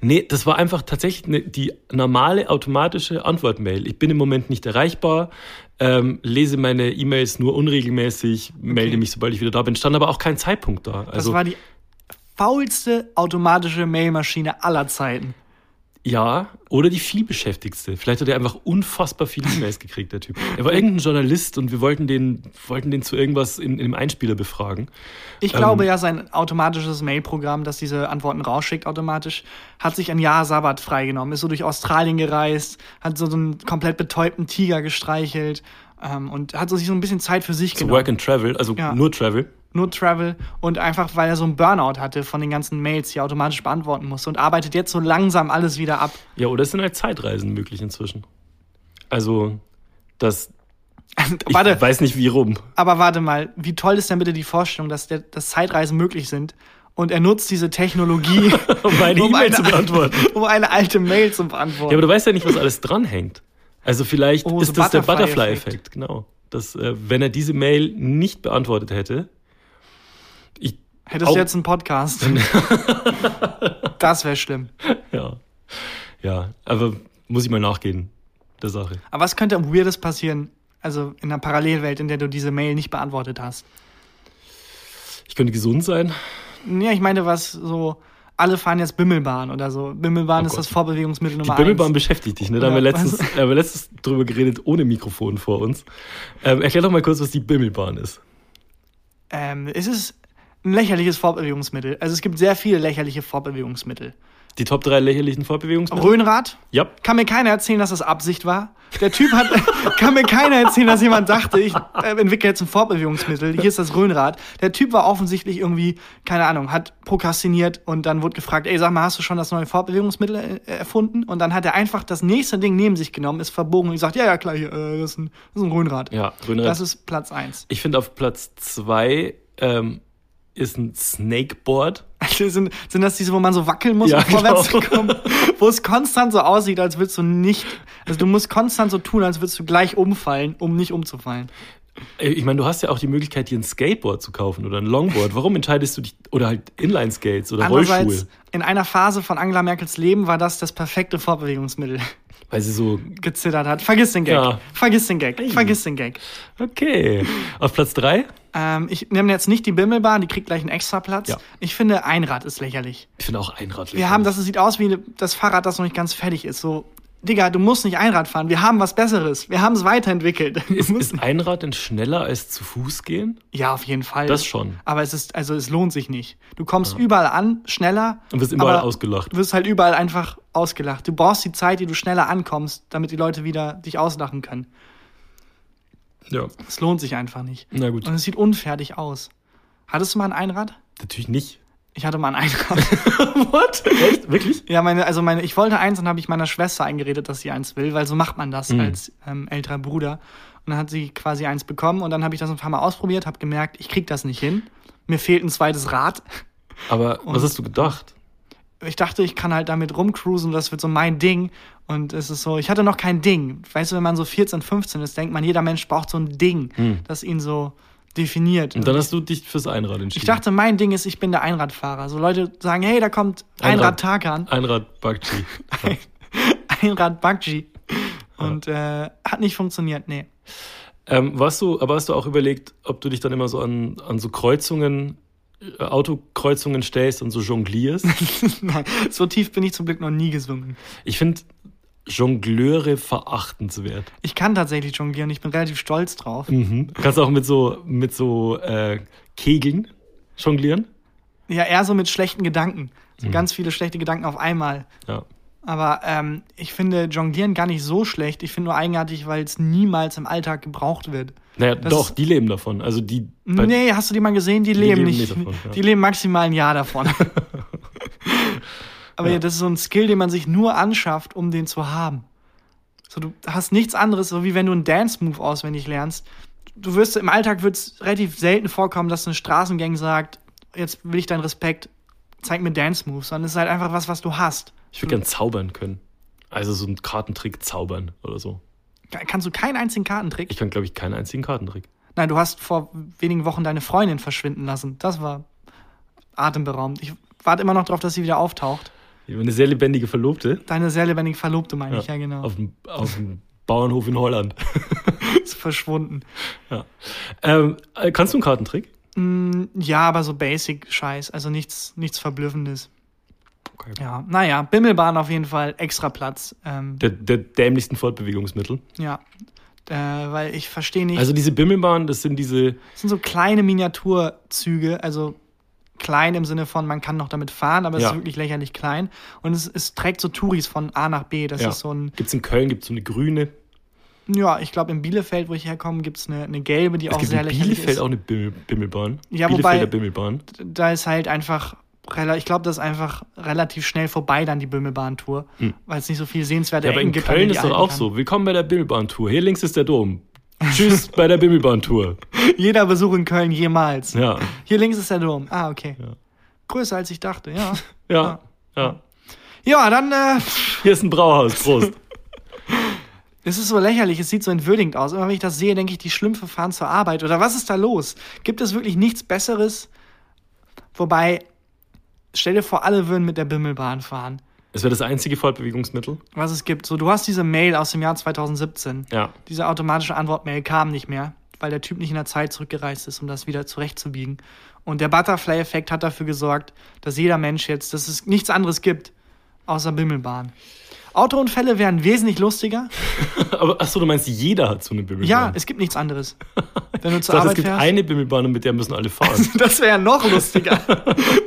nee, das war einfach tatsächlich ne, die normale automatische Antwortmail. Ich bin im Moment nicht erreichbar, ähm, lese meine E-Mails nur unregelmäßig, melde mich, sobald ich wieder da bin. Stand aber auch kein Zeitpunkt da. Das Also war die faulste automatische Mailmaschine aller Zeiten. Ja, oder die vielbeschäftigste. Vielleicht hat er einfach unfassbar viele E-Mails gekriegt, der Typ. Er war irgendein Journalist und wir wollten den, wollten den zu irgendwas in, in einem Einspieler befragen. Ich glaube ja, sein automatisches Mailprogramm, das diese Antworten rausschickt automatisch, hat sich ein Jahr Sabbat freigenommen, ist so durch Australien gereist, hat so, so einen komplett betäubten Tiger gestreichelt ähm, und hat so sich so ein bisschen Zeit für sich So genommen. Work and Travel, also Ja. nur Travel. Nur Travel und einfach, weil er so einen Burnout hatte von den ganzen Mails, die er automatisch beantworten musste und arbeitet jetzt so langsam alles wieder ab. Ja, oder es sind halt Zeitreisen möglich inzwischen. Also, das. *laughs* Ich warte, weiß nicht wie rum. aber warte mal, wie toll ist denn bitte die Vorstellung, dass, der, dass Zeitreisen möglich sind und er nutzt diese Technologie, *laughs* Um meine *laughs* Um E-Mail eine- zu beantworten. um eine alte Mail zu beantworten. Ja, aber du weißt ja nicht, was alles dranhängt. Also vielleicht Oh, so ist das der Butterfly-Effekt. Butterfly-Effekt, genau. Dass, äh, wenn er diese Mail nicht beantwortet hätte, ich, Hättest du jetzt einen Podcast? *laughs* das wäre schlimm. ja, ja, aber muss ich mal nachgehen, der Sache. Aber was könnte am Weirdes passieren, also in einer Parallelwelt, in der du diese Mail nicht beantwortet hast? Ich könnte gesund sein. Ja, ich meine, was so, alle fahren jetzt Bimmelbahn oder so. Bimmelbahn Oh ist Gott. das Vorbewegungsmittel Die Nummer Bimmelbahn eins. beschäftigt dich, ne? Da haben wir letztens, *laughs* haben wir letztens drüber geredet, ohne Mikrofon vor uns. Ähm, erklär doch mal kurz, was die Bimmelbahn ist. Ähm, es ist ein lächerliches Fortbewegungsmittel. Also es gibt sehr viele lächerliche Fortbewegungsmittel. Die Top 3 lächerlichen Fortbewegungsmittel? Röhnrad, Ja. kann mir keiner erzählen, dass das Absicht war. Der Typ hat, *laughs* kann mir keiner erzählen, dass jemand dachte, ich äh, entwickle jetzt ein Fortbewegungsmittel. Hier ist das Röhnrad. Der Typ war offensichtlich irgendwie, keine Ahnung, hat prokrastiniert und dann wurde gefragt, ey, sag mal, hast du schon das neue Fortbewegungsmittel äh, erfunden? Und dann hat er einfach das nächste Ding neben sich genommen, ist verbogen und gesagt, ja, ja, klar, hier, äh, das, ist ein, das ist ein Röhnrad. Ja, Röhnrad. Das ist Platz eins. Ich finde auf Platz 2 ähm, ist ein Snakeboard. Also sind, sind das diese, wo man so wackeln muss, Ja, um vorwärts genau. zu kommen? Wo es konstant so aussieht, als würdest du nicht. Also du musst konstant so tun, als würdest du gleich umfallen, um nicht umzufallen. Ich meine, du hast ja auch die Möglichkeit, dir ein Skateboard zu kaufen oder ein Longboard. Warum entscheidest du dich, oder halt Inline-Skates oder Rollschuhe? in einer Phase von Angela Merkels Leben war das das perfekte Fortbewegungsmittel. Weil sie so, Gezittert hat. Vergiss den Gag. Ja. Vergiss den Gag. Vergiss den Gag. okay. Auf Platz 3? Ähm, ich nehme jetzt nicht die Bimmelbahn, die kriegt gleich einen extra Platz. Ja. Ich finde, Einrad ist lächerlich. Ich finde auch Einrad Wir haben das, es sieht aus wie das Fahrrad, das noch nicht ganz fertig ist. So, Digga, du musst nicht Einrad fahren. Wir haben was Besseres. Wir haben es weiterentwickelt. Ist, ist Einrad denn schneller als zu Fuß gehen? Ja, auf jeden Fall. Das schon. Aber es ist, also es lohnt sich nicht. Du kommst überall an, schneller. Und wirst überall ausgelacht. Du wirst halt überall einfach ausgelacht. Du brauchst die Zeit, die du schneller ankommst, damit die Leute wieder dich auslachen können. Ja. Es lohnt sich einfach nicht. Na gut. Und es sieht unfertig aus. Hattest du mal ein Einrad? Natürlich nicht. Ich hatte mal ein Einrad. *laughs* What? Echt? Wirklich? ja, meine, also meine, ich wollte eins und habe ich meiner Schwester eingeredet, dass sie eins will, weil so macht man das Mhm. als ähm, älterer Bruder. Und dann hat sie quasi eins bekommen und dann habe ich das ein paar Mal ausprobiert, habe gemerkt, ich krieg das nicht hin. Mir fehlt ein zweites Rad. Aber was hast du gedacht? Ich dachte, ich kann halt damit rumcruisen, das wird so mein Ding. Und es ist so, ich hatte noch kein Ding. Weißt du, wenn man so 14, 15 ist, denkt man, jeder Mensch braucht so ein Ding, das ihn so definiert. Hm. Und dann hast du dich fürs Einrad entschieden. ich dachte, mein Ding ist, ich bin der Einradfahrer. So Leute sagen, hey, da kommt Einrad Tarkan, Einrad Bakchi. *laughs* Einrad Buggy. Und äh, hat nicht funktioniert, nee. ähm, warst du, aber hast du auch überlegt, ob du dich dann immer so an, an so Kreuzungen, Autokreuzungen stellst und so jonglierst? *laughs* Nein, so tief bin ich zum Glück noch nie gesungen. ich finde Jongleure verachtenswert. Ich kann tatsächlich jonglieren, ich bin relativ stolz drauf. Mhm. Du kannst auch mit so, mit so äh, Kegeln jonglieren. Ja, eher so mit schlechten Gedanken. Mhm. So ganz viele schlechte Gedanken auf einmal. Ja. Aber ähm, ich finde Jonglieren gar nicht so schlecht. Ich finde nur eigenartig, weil es niemals im Alltag gebraucht wird. Naja, Das doch, die leben davon. Also die. nee, hast du die mal gesehen? Die, leben, leben nicht. davon, ja. Die leben maximal ein Jahr davon. *laughs* Aber ja. das ist so ein Skill, den man sich nur anschafft, um den zu haben. So, du hast nichts anderes, so wie wenn du einen Dance-Move auswendig lernst. Du wirst im Alltag wird es relativ selten vorkommen, dass eine Straßengang sagt, jetzt will ich deinen Respekt, zeig mir Dance-Moves, sondern es ist halt einfach was, was du hast. Ich würde gern zaubern können. Also so einen Kartentrick zaubern oder so. Kannst du keinen einzigen Kartentrick? Ich kann, glaube ich, keinen einzigen Kartentrick. Nein, du hast vor wenigen Wochen deine Freundin verschwinden lassen. Das war atemberaubend. Ich warte immer noch darauf, dass sie wieder auftaucht. Eine sehr lebendige Verlobte. Deine sehr lebendige Verlobte, meine ich, ja, genau. Auf dem, auf dem Bauernhof in Holland. *laughs* ist verschwunden. Ja. Ähm, äh, kannst du einen Kartentrick? Mm, ja, aber so Basic-Scheiß, also nichts, nichts Verblüffendes. Okay. Ja, naja, Bimmelbahn auf jeden Fall, extra Platz. Ähm, der, der dämlichsten Fortbewegungsmittel. Ja, äh, weil ich verstehe nicht. Also diese Bimmelbahn, das sind diese. Das sind so kleine Miniaturzüge, also klein im Sinne von, man kann noch damit fahren, aber es Ja. ist wirklich lächerlich klein. Und es, es trägt so Touris von A nach B. Das Ja. ist so ein, Gibt's in Köln, gibt's so eine grüne. ja, ich glaube in Bielefeld, wo ich herkomme, gibt es eine, eine gelbe, die Es auch gibt sehr in lächerlich Bielefeld ist. auch eine Bimmel, Bimmelbahn. Ja, Bielefelder wobei- Bimmelbahn. da ist halt einfach, ich glaube, das ist einfach relativ schnell vorbei dann die Bimmelbahn-Tour, weil es nicht so viel sehenswerte Hm. Ja, aber in gibt. Köln ist doch auch kann. so. Willkommen bei der Bimmelbahn-Tour. Hier links ist der Dom. Tschüss *laughs* bei der Bimmelbahn-Tour. Jeder Besuch in Köln jemals. Ja, Hier links ist der Dom. Ah, okay. Ja. Größer als ich dachte, ja. *laughs* ja, ja. Ja, dann äh, Hier ist ein Brauhaus. Prost. *laughs* es ist so lächerlich, es sieht so entwürdigend aus. Immer wenn ich das sehe, denke ich, die Schlümpfe fahren zur Arbeit. Oder was ist da los? Gibt es wirklich nichts Besseres? Wobei, stell dir vor, alle würden mit der Bimmelbahn fahren. Es wäre das einzige Fortbewegungsmittel. Was es gibt. So, du hast diese Mail aus dem Jahr 2017. Ja. Diese automatische Antwortmail kam nicht mehr, weil der Typ nicht in der Zeit zurückgereist ist, um das wieder zurechtzubiegen. Und der Butterfly-Effekt hat dafür gesorgt, dass jeder Mensch jetzt, dass es nichts anderes gibt, außer Bimmelbahn. Autounfälle wären wesentlich lustiger. *laughs* Aber achso, du meinst, jeder hat so eine Bimmelbahn. Ja, es gibt nichts anderes. Wenn du ich zur *laughs* dachte, es gibt fährst. eine Bimmelbahn und mit der müssen alle *laughs* fahren. das wäre ja noch lustiger.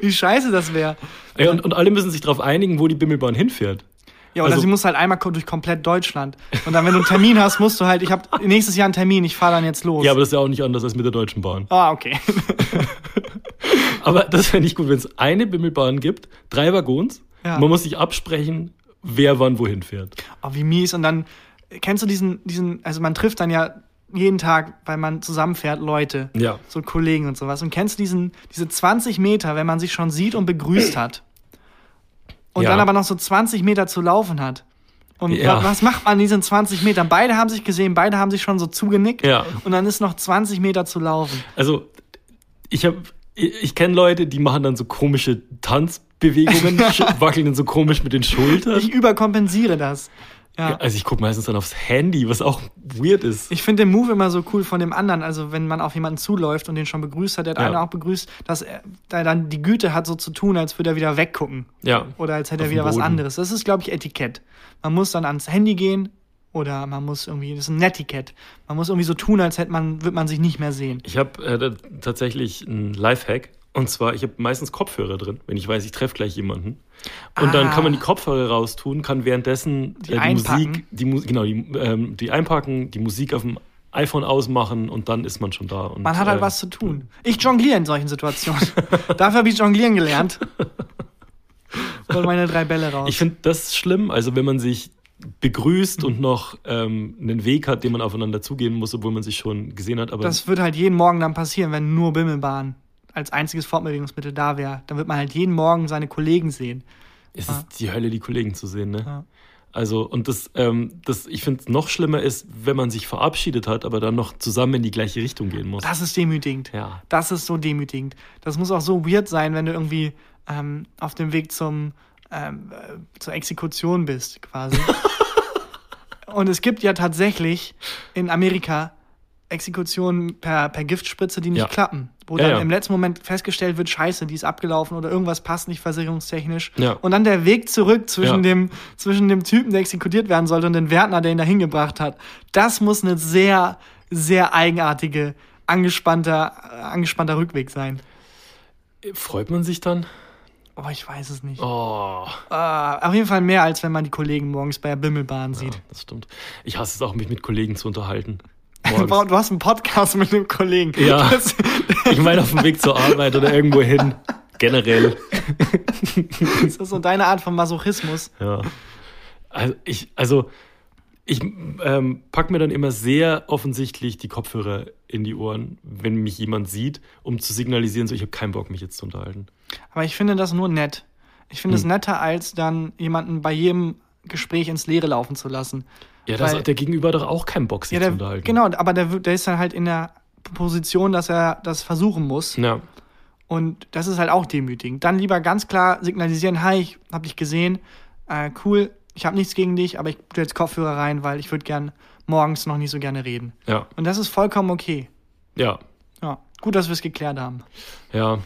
Wie scheiße das wäre. Ey, und, und alle müssen sich darauf einigen, wo die Bimmelbahn hinfährt. Ja, oder Also- sie muss halt einmal durch komplett Deutschland. Und dann, wenn du einen Termin hast, musst du halt, ich habe nächstes Jahr einen Termin, ich fahre dann jetzt los. Ja, aber das ist ja auch nicht anders als mit der Deutschen Bahn. ah, okay. Aber das fände ich gut, wenn es eine Bimmelbahn gibt, drei Waggons. Ja. Man muss sich absprechen, wer wann wohin fährt. Oh, wie mies. Und dann, kennst du diesen, diesen, also man trifft dann ja jeden Tag, weil man zusammenfährt, Leute. Ja. So Kollegen und sowas. Und kennst du diesen, diese 20 Meter, wenn man sich schon sieht und begrüßt hat? Und Ja. dann aber noch so 20 Meter zu laufen hat. Und Ja. wa- was macht man in diesen 20 Metern? Beide haben sich gesehen, beide haben sich schon so zugenickt. Ja. Und dann ist noch 20 Meter zu laufen. Also, ich habe, ich, kenne Leute, die machen dann so komische Tanzbewegungen, *laughs* wackeln dann so komisch mit den Schultern. Ich überkompensiere das. Ja. Ja, also ich gucke meistens dann aufs Handy, was auch weird ist. Ich finde den Move immer so cool von dem anderen, also wenn man auf jemanden zuläuft und den schon begrüßt hat, der hat Ja. einen auch begrüßt, dass er da dann die Güte hat, so zu tun, als würde er wieder weggucken. ja. Oder als hätte Auf er wieder was anderes. Das ist, glaube ich, Etikett. Man muss dann ans Handy gehen oder man muss irgendwie, das ist ein Netiquette. Man muss irgendwie so tun, als hätte man, wird man sich nicht mehr sehen. Ich habe äh, tatsächlich einen Lifehack. Und zwar, ich habe meistens Kopfhörer drin, wenn ich weiß, ich treffe gleich jemanden. Und dann Ah. kann man die Kopfhörer raustun, kann währenddessen Die äh, die. Musik, die Mu genau, die, ähm, die einpacken, die Musik auf dem iPhone ausmachen und dann ist man schon da. Und, Man hat halt äh, was zu tun. Ich jongliere in solchen Situationen. *laughs* Dafür habe ich jonglieren gelernt. Hol meine drei Bälle raus. Ich finde das schlimm, also wenn man sich begrüßt und noch ähm, einen Weg hat, den man aufeinander zugehen muss, obwohl man sich schon gesehen hat. Aber Das wird halt jeden Morgen dann passieren, wenn nur Bimmelbahn als einziges Fortbewegungsmittel da wäre. Dann wird man halt jeden Morgen seine Kollegen sehen. es ist die Hölle, die Kollegen zu sehen. Ne? Ja. Also, und das, ähm, das ich finde, noch schlimmer ist, wenn man sich verabschiedet hat, aber dann noch zusammen in die gleiche Richtung gehen muss. Das ist demütigend. Ja. Das ist so demütigend. Das muss auch so weird sein, wenn du irgendwie ähm, auf dem Weg zum, ähm, äh, zur Exekution bist, quasi. *laughs* Und es gibt ja tatsächlich in Amerika Exekutionen per, per Giftspritze, die nicht Ja. klappen. Wo Ja, dann ja. im letzten Moment festgestellt wird, scheiße, die ist abgelaufen oder irgendwas passt nicht versicherungstechnisch. Und dann der Weg zurück zwischen, dem, zwischen dem Typen, der exekutiert werden sollte und den Wärtner, der ihn da hingebracht hat. Das muss eine sehr, sehr eigenartige, angespannter, angespannter Rückweg sein. Freut man sich dann? Oh, ich weiß es nicht. Oh, Äh, auf jeden Fall mehr, als wenn man die Kollegen morgens bei der Bimmelbahn ja, sieht. das stimmt. Ich hasse es auch, mich mit Kollegen zu unterhalten. *laughs* Du Morgens. hast einen Podcast mit einem Kollegen. Ja. Das, *laughs* ich meine auf dem Weg zur Arbeit oder irgendwo hin. Generell. *laughs* das ist so deine Art von Masochismus. Ja. Also ich, also Ich ähm, packe mir dann immer sehr offensichtlich die Kopfhörer in die Ohren, wenn mich jemand sieht, um zu signalisieren, so ich habe keinen Bock, mich jetzt zu unterhalten. Aber ich finde das nur nett. Ich finde es Hm. netter, als dann jemanden bei jedem Gespräch ins Leere laufen zu lassen. Ja, Weil- hat der Gegenüber doch auch keinen Bock, sich Ja, zu der, unterhalten. genau, aber der, der ist dann halt in der Position, dass er das versuchen muss. Ja, Und das ist halt auch demütigend. Dann lieber ganz klar signalisieren, hi, ich hab dich gesehen, äh, cool, ich habe nichts gegen dich, aber ich tue jetzt Kopfhörer rein, weil ich würde gern morgens noch nicht so gerne reden. ja, Und das ist vollkommen okay. ja, Ja, gut, dass wir es geklärt haben. ja.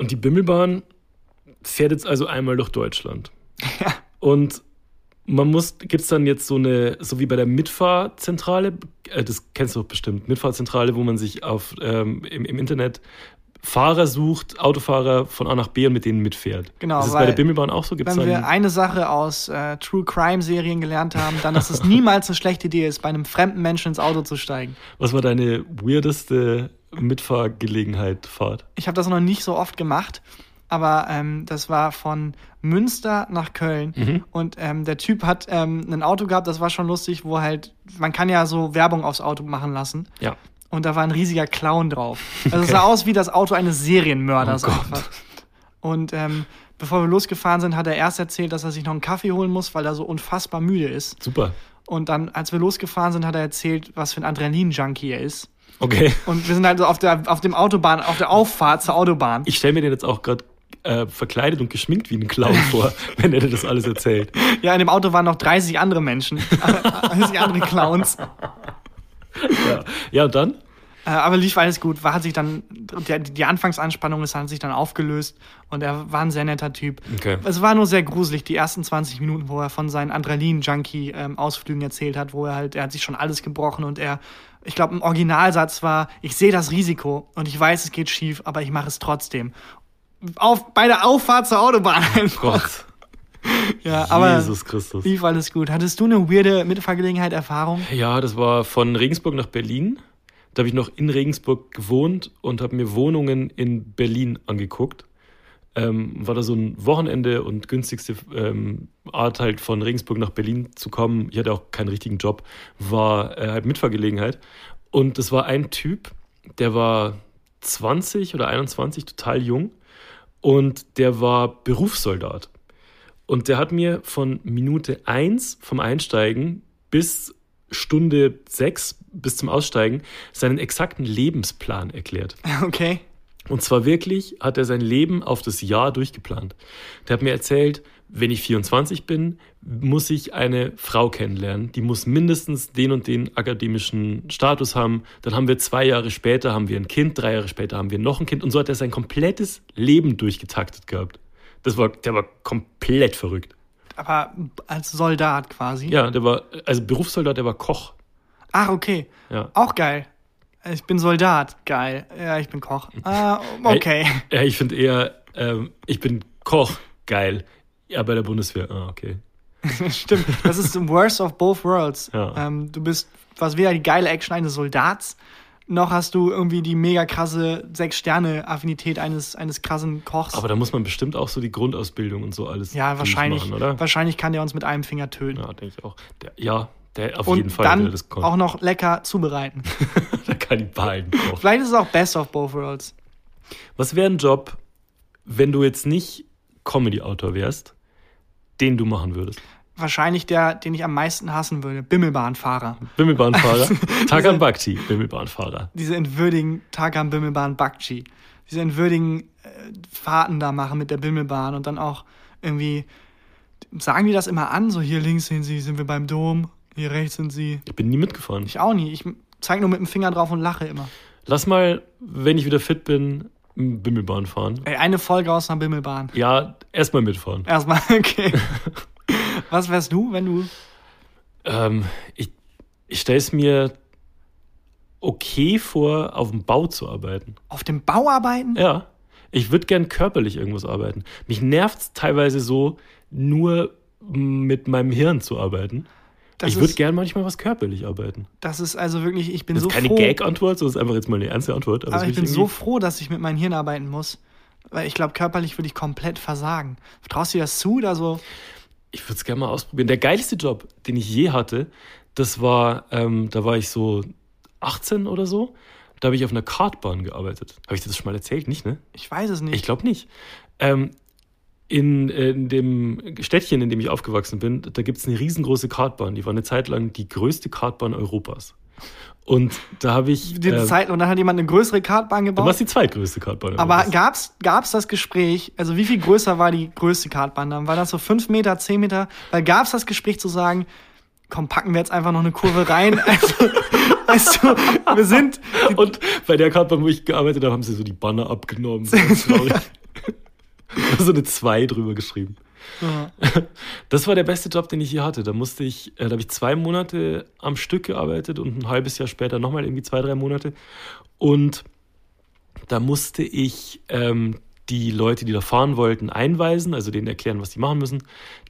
Und die Bimmelbahn fährt jetzt also einmal durch Deutschland. Ja. Und man muss, gibt es dann jetzt so eine, so wie bei der Mitfahrzentrale, äh, das kennst du doch bestimmt, Mitfahrzentrale, wo man sich auf, ähm, im, im Internet Fahrer sucht, Autofahrer von A nach B und mit denen mitfährt. Genau, Ist das bei der Bimmelbahn auch so? Gibt's Wenn wir eine Sache aus äh, True Crime Serien gelernt haben, dann, dass es *laughs* niemals eine schlechte Idee ist, bei einem fremden Menschen ins Auto zu steigen. was war deine weirdeste Mitfahrgelegenheit, Fahrt? Ich habe das noch nicht so oft gemacht, aber ähm, das war von Münster nach Köln. Mhm. Und ähm, der Typ hat ähm, ein Auto gehabt, das war schon lustig, wo halt, man kann ja so Werbung aufs Auto machen lassen. Ja. Und da war ein riesiger Clown drauf. *laughs* Also es sah aus wie das Auto eines Serienmörders Oh einfach. Und ähm, bevor wir losgefahren sind, hat er erst erzählt, dass er sich noch einen Kaffee holen muss, weil er so unfassbar müde ist. Super. Und dann, als wir losgefahren sind, hat er erzählt, was für ein Adrenalin-Junkie er ist. Okay. Und wir sind halt so auf der, auf dem Autobahn, auf der Auffahrt zur Autobahn. Ich stelle mir den jetzt auch gerade äh, verkleidet und geschminkt wie ein Clown *laughs* vor, wenn er dir das alles erzählt. Ja, in dem Auto waren noch 30 andere Menschen, *laughs* 30 andere Clowns. Ja, ja und dann? Äh, aber lief alles gut. War, hat sich dann, die, die Anfangsanspannung ist, hat sich dann aufgelöst und er war ein sehr netter Typ. Okay. Es war nur sehr gruselig, die ersten 20 Minuten, wo er von seinen Adrenalin-Junkie-Ausflügen erzählt hat, wo er halt, er hat sich schon alles gebrochen und er, ich glaube, ein Originalsatz war, ich sehe das Risiko und ich weiß, es geht schief, aber ich mache es trotzdem. Auf, bei der Auffahrt zur Autobahn einfach. Gott. *laughs* Ja, aber Jesus Christus. lief alles gut. Hattest du eine weirde Mitfahrgelegenheit, Erfahrung? Ja, das war von Regensburg nach Berlin. Da habe ich noch in Regensburg gewohnt und habe mir Wohnungen in Berlin angeguckt. Ähm, war da so ein Wochenende und günstigste ähm, Art halt von Regensburg nach Berlin zu kommen. Ich hatte auch keinen richtigen Job, war äh, halt Mitfahrgelegenheit. Und das war ein Typ, der war 20 oder 21, total jung und der war Berufssoldat. Und der hat mir von Minute 1 vom Einsteigen bis Stunde 6 bis zum Aussteigen seinen exakten Lebensplan erklärt. *laughs* Okay. Und zwar wirklich hat er sein Leben auf das Jahr durchgeplant. Der hat mir erzählt, wenn ich 24 bin, muss ich eine Frau kennenlernen. Die muss mindestens den und den akademischen Status haben. Dann haben wir zwei Jahre später haben wir ein Kind, drei Jahre später haben wir noch ein Kind. Und so hat er sein komplettes Leben durchgetaktet gehabt. Das war, der war komplett verrückt. Aber als Soldat quasi. Ja, der war, also Berufssoldat, der war Koch. Ach, okay. Ja. Auch geil. Ich bin Soldat. Geil. Ja, ich bin Koch. Ah, *laughs* okay. Ja, ich finde eher, ähm, ich bin Koch, geil. Ja, bei der Bundeswehr, ah, okay. *laughs* Stimmt. Das ist the worst of both worlds. Ja. Ähm, du bist, was weder die geile Action eines Soldats, noch hast du irgendwie die mega krasse Sechs-Sterne-Affinität eines, eines krassen Kochs. Aber da muss man bestimmt auch so die Grundausbildung und so alles ja, wahrscheinlich. durchmachen, oder? Wahrscheinlich kann der uns mit einem Finger töten. Ja, denke ich auch. Der, ja, der auf Und jeden Fall dann das auch noch lecker zubereiten. *laughs* der Kannibalen kochen. Vielleicht ist es auch best of both worlds. Was wäre ein Job, wenn du jetzt nicht Comedy-Autor wärst, den du machen würdest? Wahrscheinlich der, den ich am meisten hassen würde. Bimmelbahnfahrer. Bimmelbahnfahrer? *laughs* Takan Bhakti, Bimmelbahnfahrer. diese entwürdigen Tagan Bimmelbahn Bakchi, diese entwürdigen äh, Fahrten da machen mit der Bimmelbahn und dann auch irgendwie sagen die das immer an, so hier links sind sie, sind wir beim Dom, hier rechts sind sie. Ich bin nie mitgefahren. Ich auch nie, ich zeige nur mit dem Finger drauf und lache immer. Lass mal, wenn ich wieder fit bin, Bimmelbahn fahren. Ey, eine Folge aus einer Bimmelbahn. Ja, erstmal mitfahren. Erstmal, *laughs* okay. *laughs* Was wärst du, wenn du Ähm, ich ich stelle es mir okay vor, auf dem Bau zu arbeiten. auf dem Bau arbeiten? Ja, ich würde gern körperlich irgendwas arbeiten. Mich nervt es teilweise so, nur mit meinem Hirn zu arbeiten. Das ich würde gern manchmal was körperlich arbeiten. Das ist also wirklich, ich bin Das so ist keine froh. Gag-Antwort, das ist einfach jetzt mal eine ernste Antwort. aber das ich bin so froh, dass ich mit meinem Hirn arbeiten muss. Weil ich glaube, körperlich würde ich komplett versagen. Traust du dir das zu, da so Ich würde es gerne mal ausprobieren. Der geilste Job, den ich je hatte, das war, ähm, da war ich so 18 oder so. Da habe ich auf einer Kartbahn gearbeitet. Habe ich dir das schon mal erzählt? Nicht, ne? Ich weiß es nicht. Ich glaube nicht. Ähm, in, in dem Städtchen, in dem ich aufgewachsen bin, da gibt es eine riesengroße Kartbahn. Die war eine Zeit lang die größte Kartbahn Europas. Und da habe ich. die ähm, Zeit, und dann hat jemand eine größere Kartbahn du gebaut. warst die zweitgrößte Kartbahn Aber gab's, gab's das Gespräch, also wie viel größer war die größte Kartbahn dann? War das so fünf Meter, zehn Meter? Weil gab's das Gespräch zu sagen, komm, packen wir jetzt einfach noch eine Kurve rein? *laughs* Also, weißt du, wir sind, Und bei der Kartbahn, wo ich gearbeitet habe, haben sie so die Banner abgenommen. *laughs* So. *laughs* so eine 2 drüber geschrieben. Das war der beste Job, den ich hier hatte. Da musste ich, äh, da habe ich zwei Monate am Stück gearbeitet und ein halbes Jahr später nochmal irgendwie zwei, drei Monate. Und da musste ich ähm, die Leute, die da fahren wollten, einweisen, also denen erklären, was die machen müssen,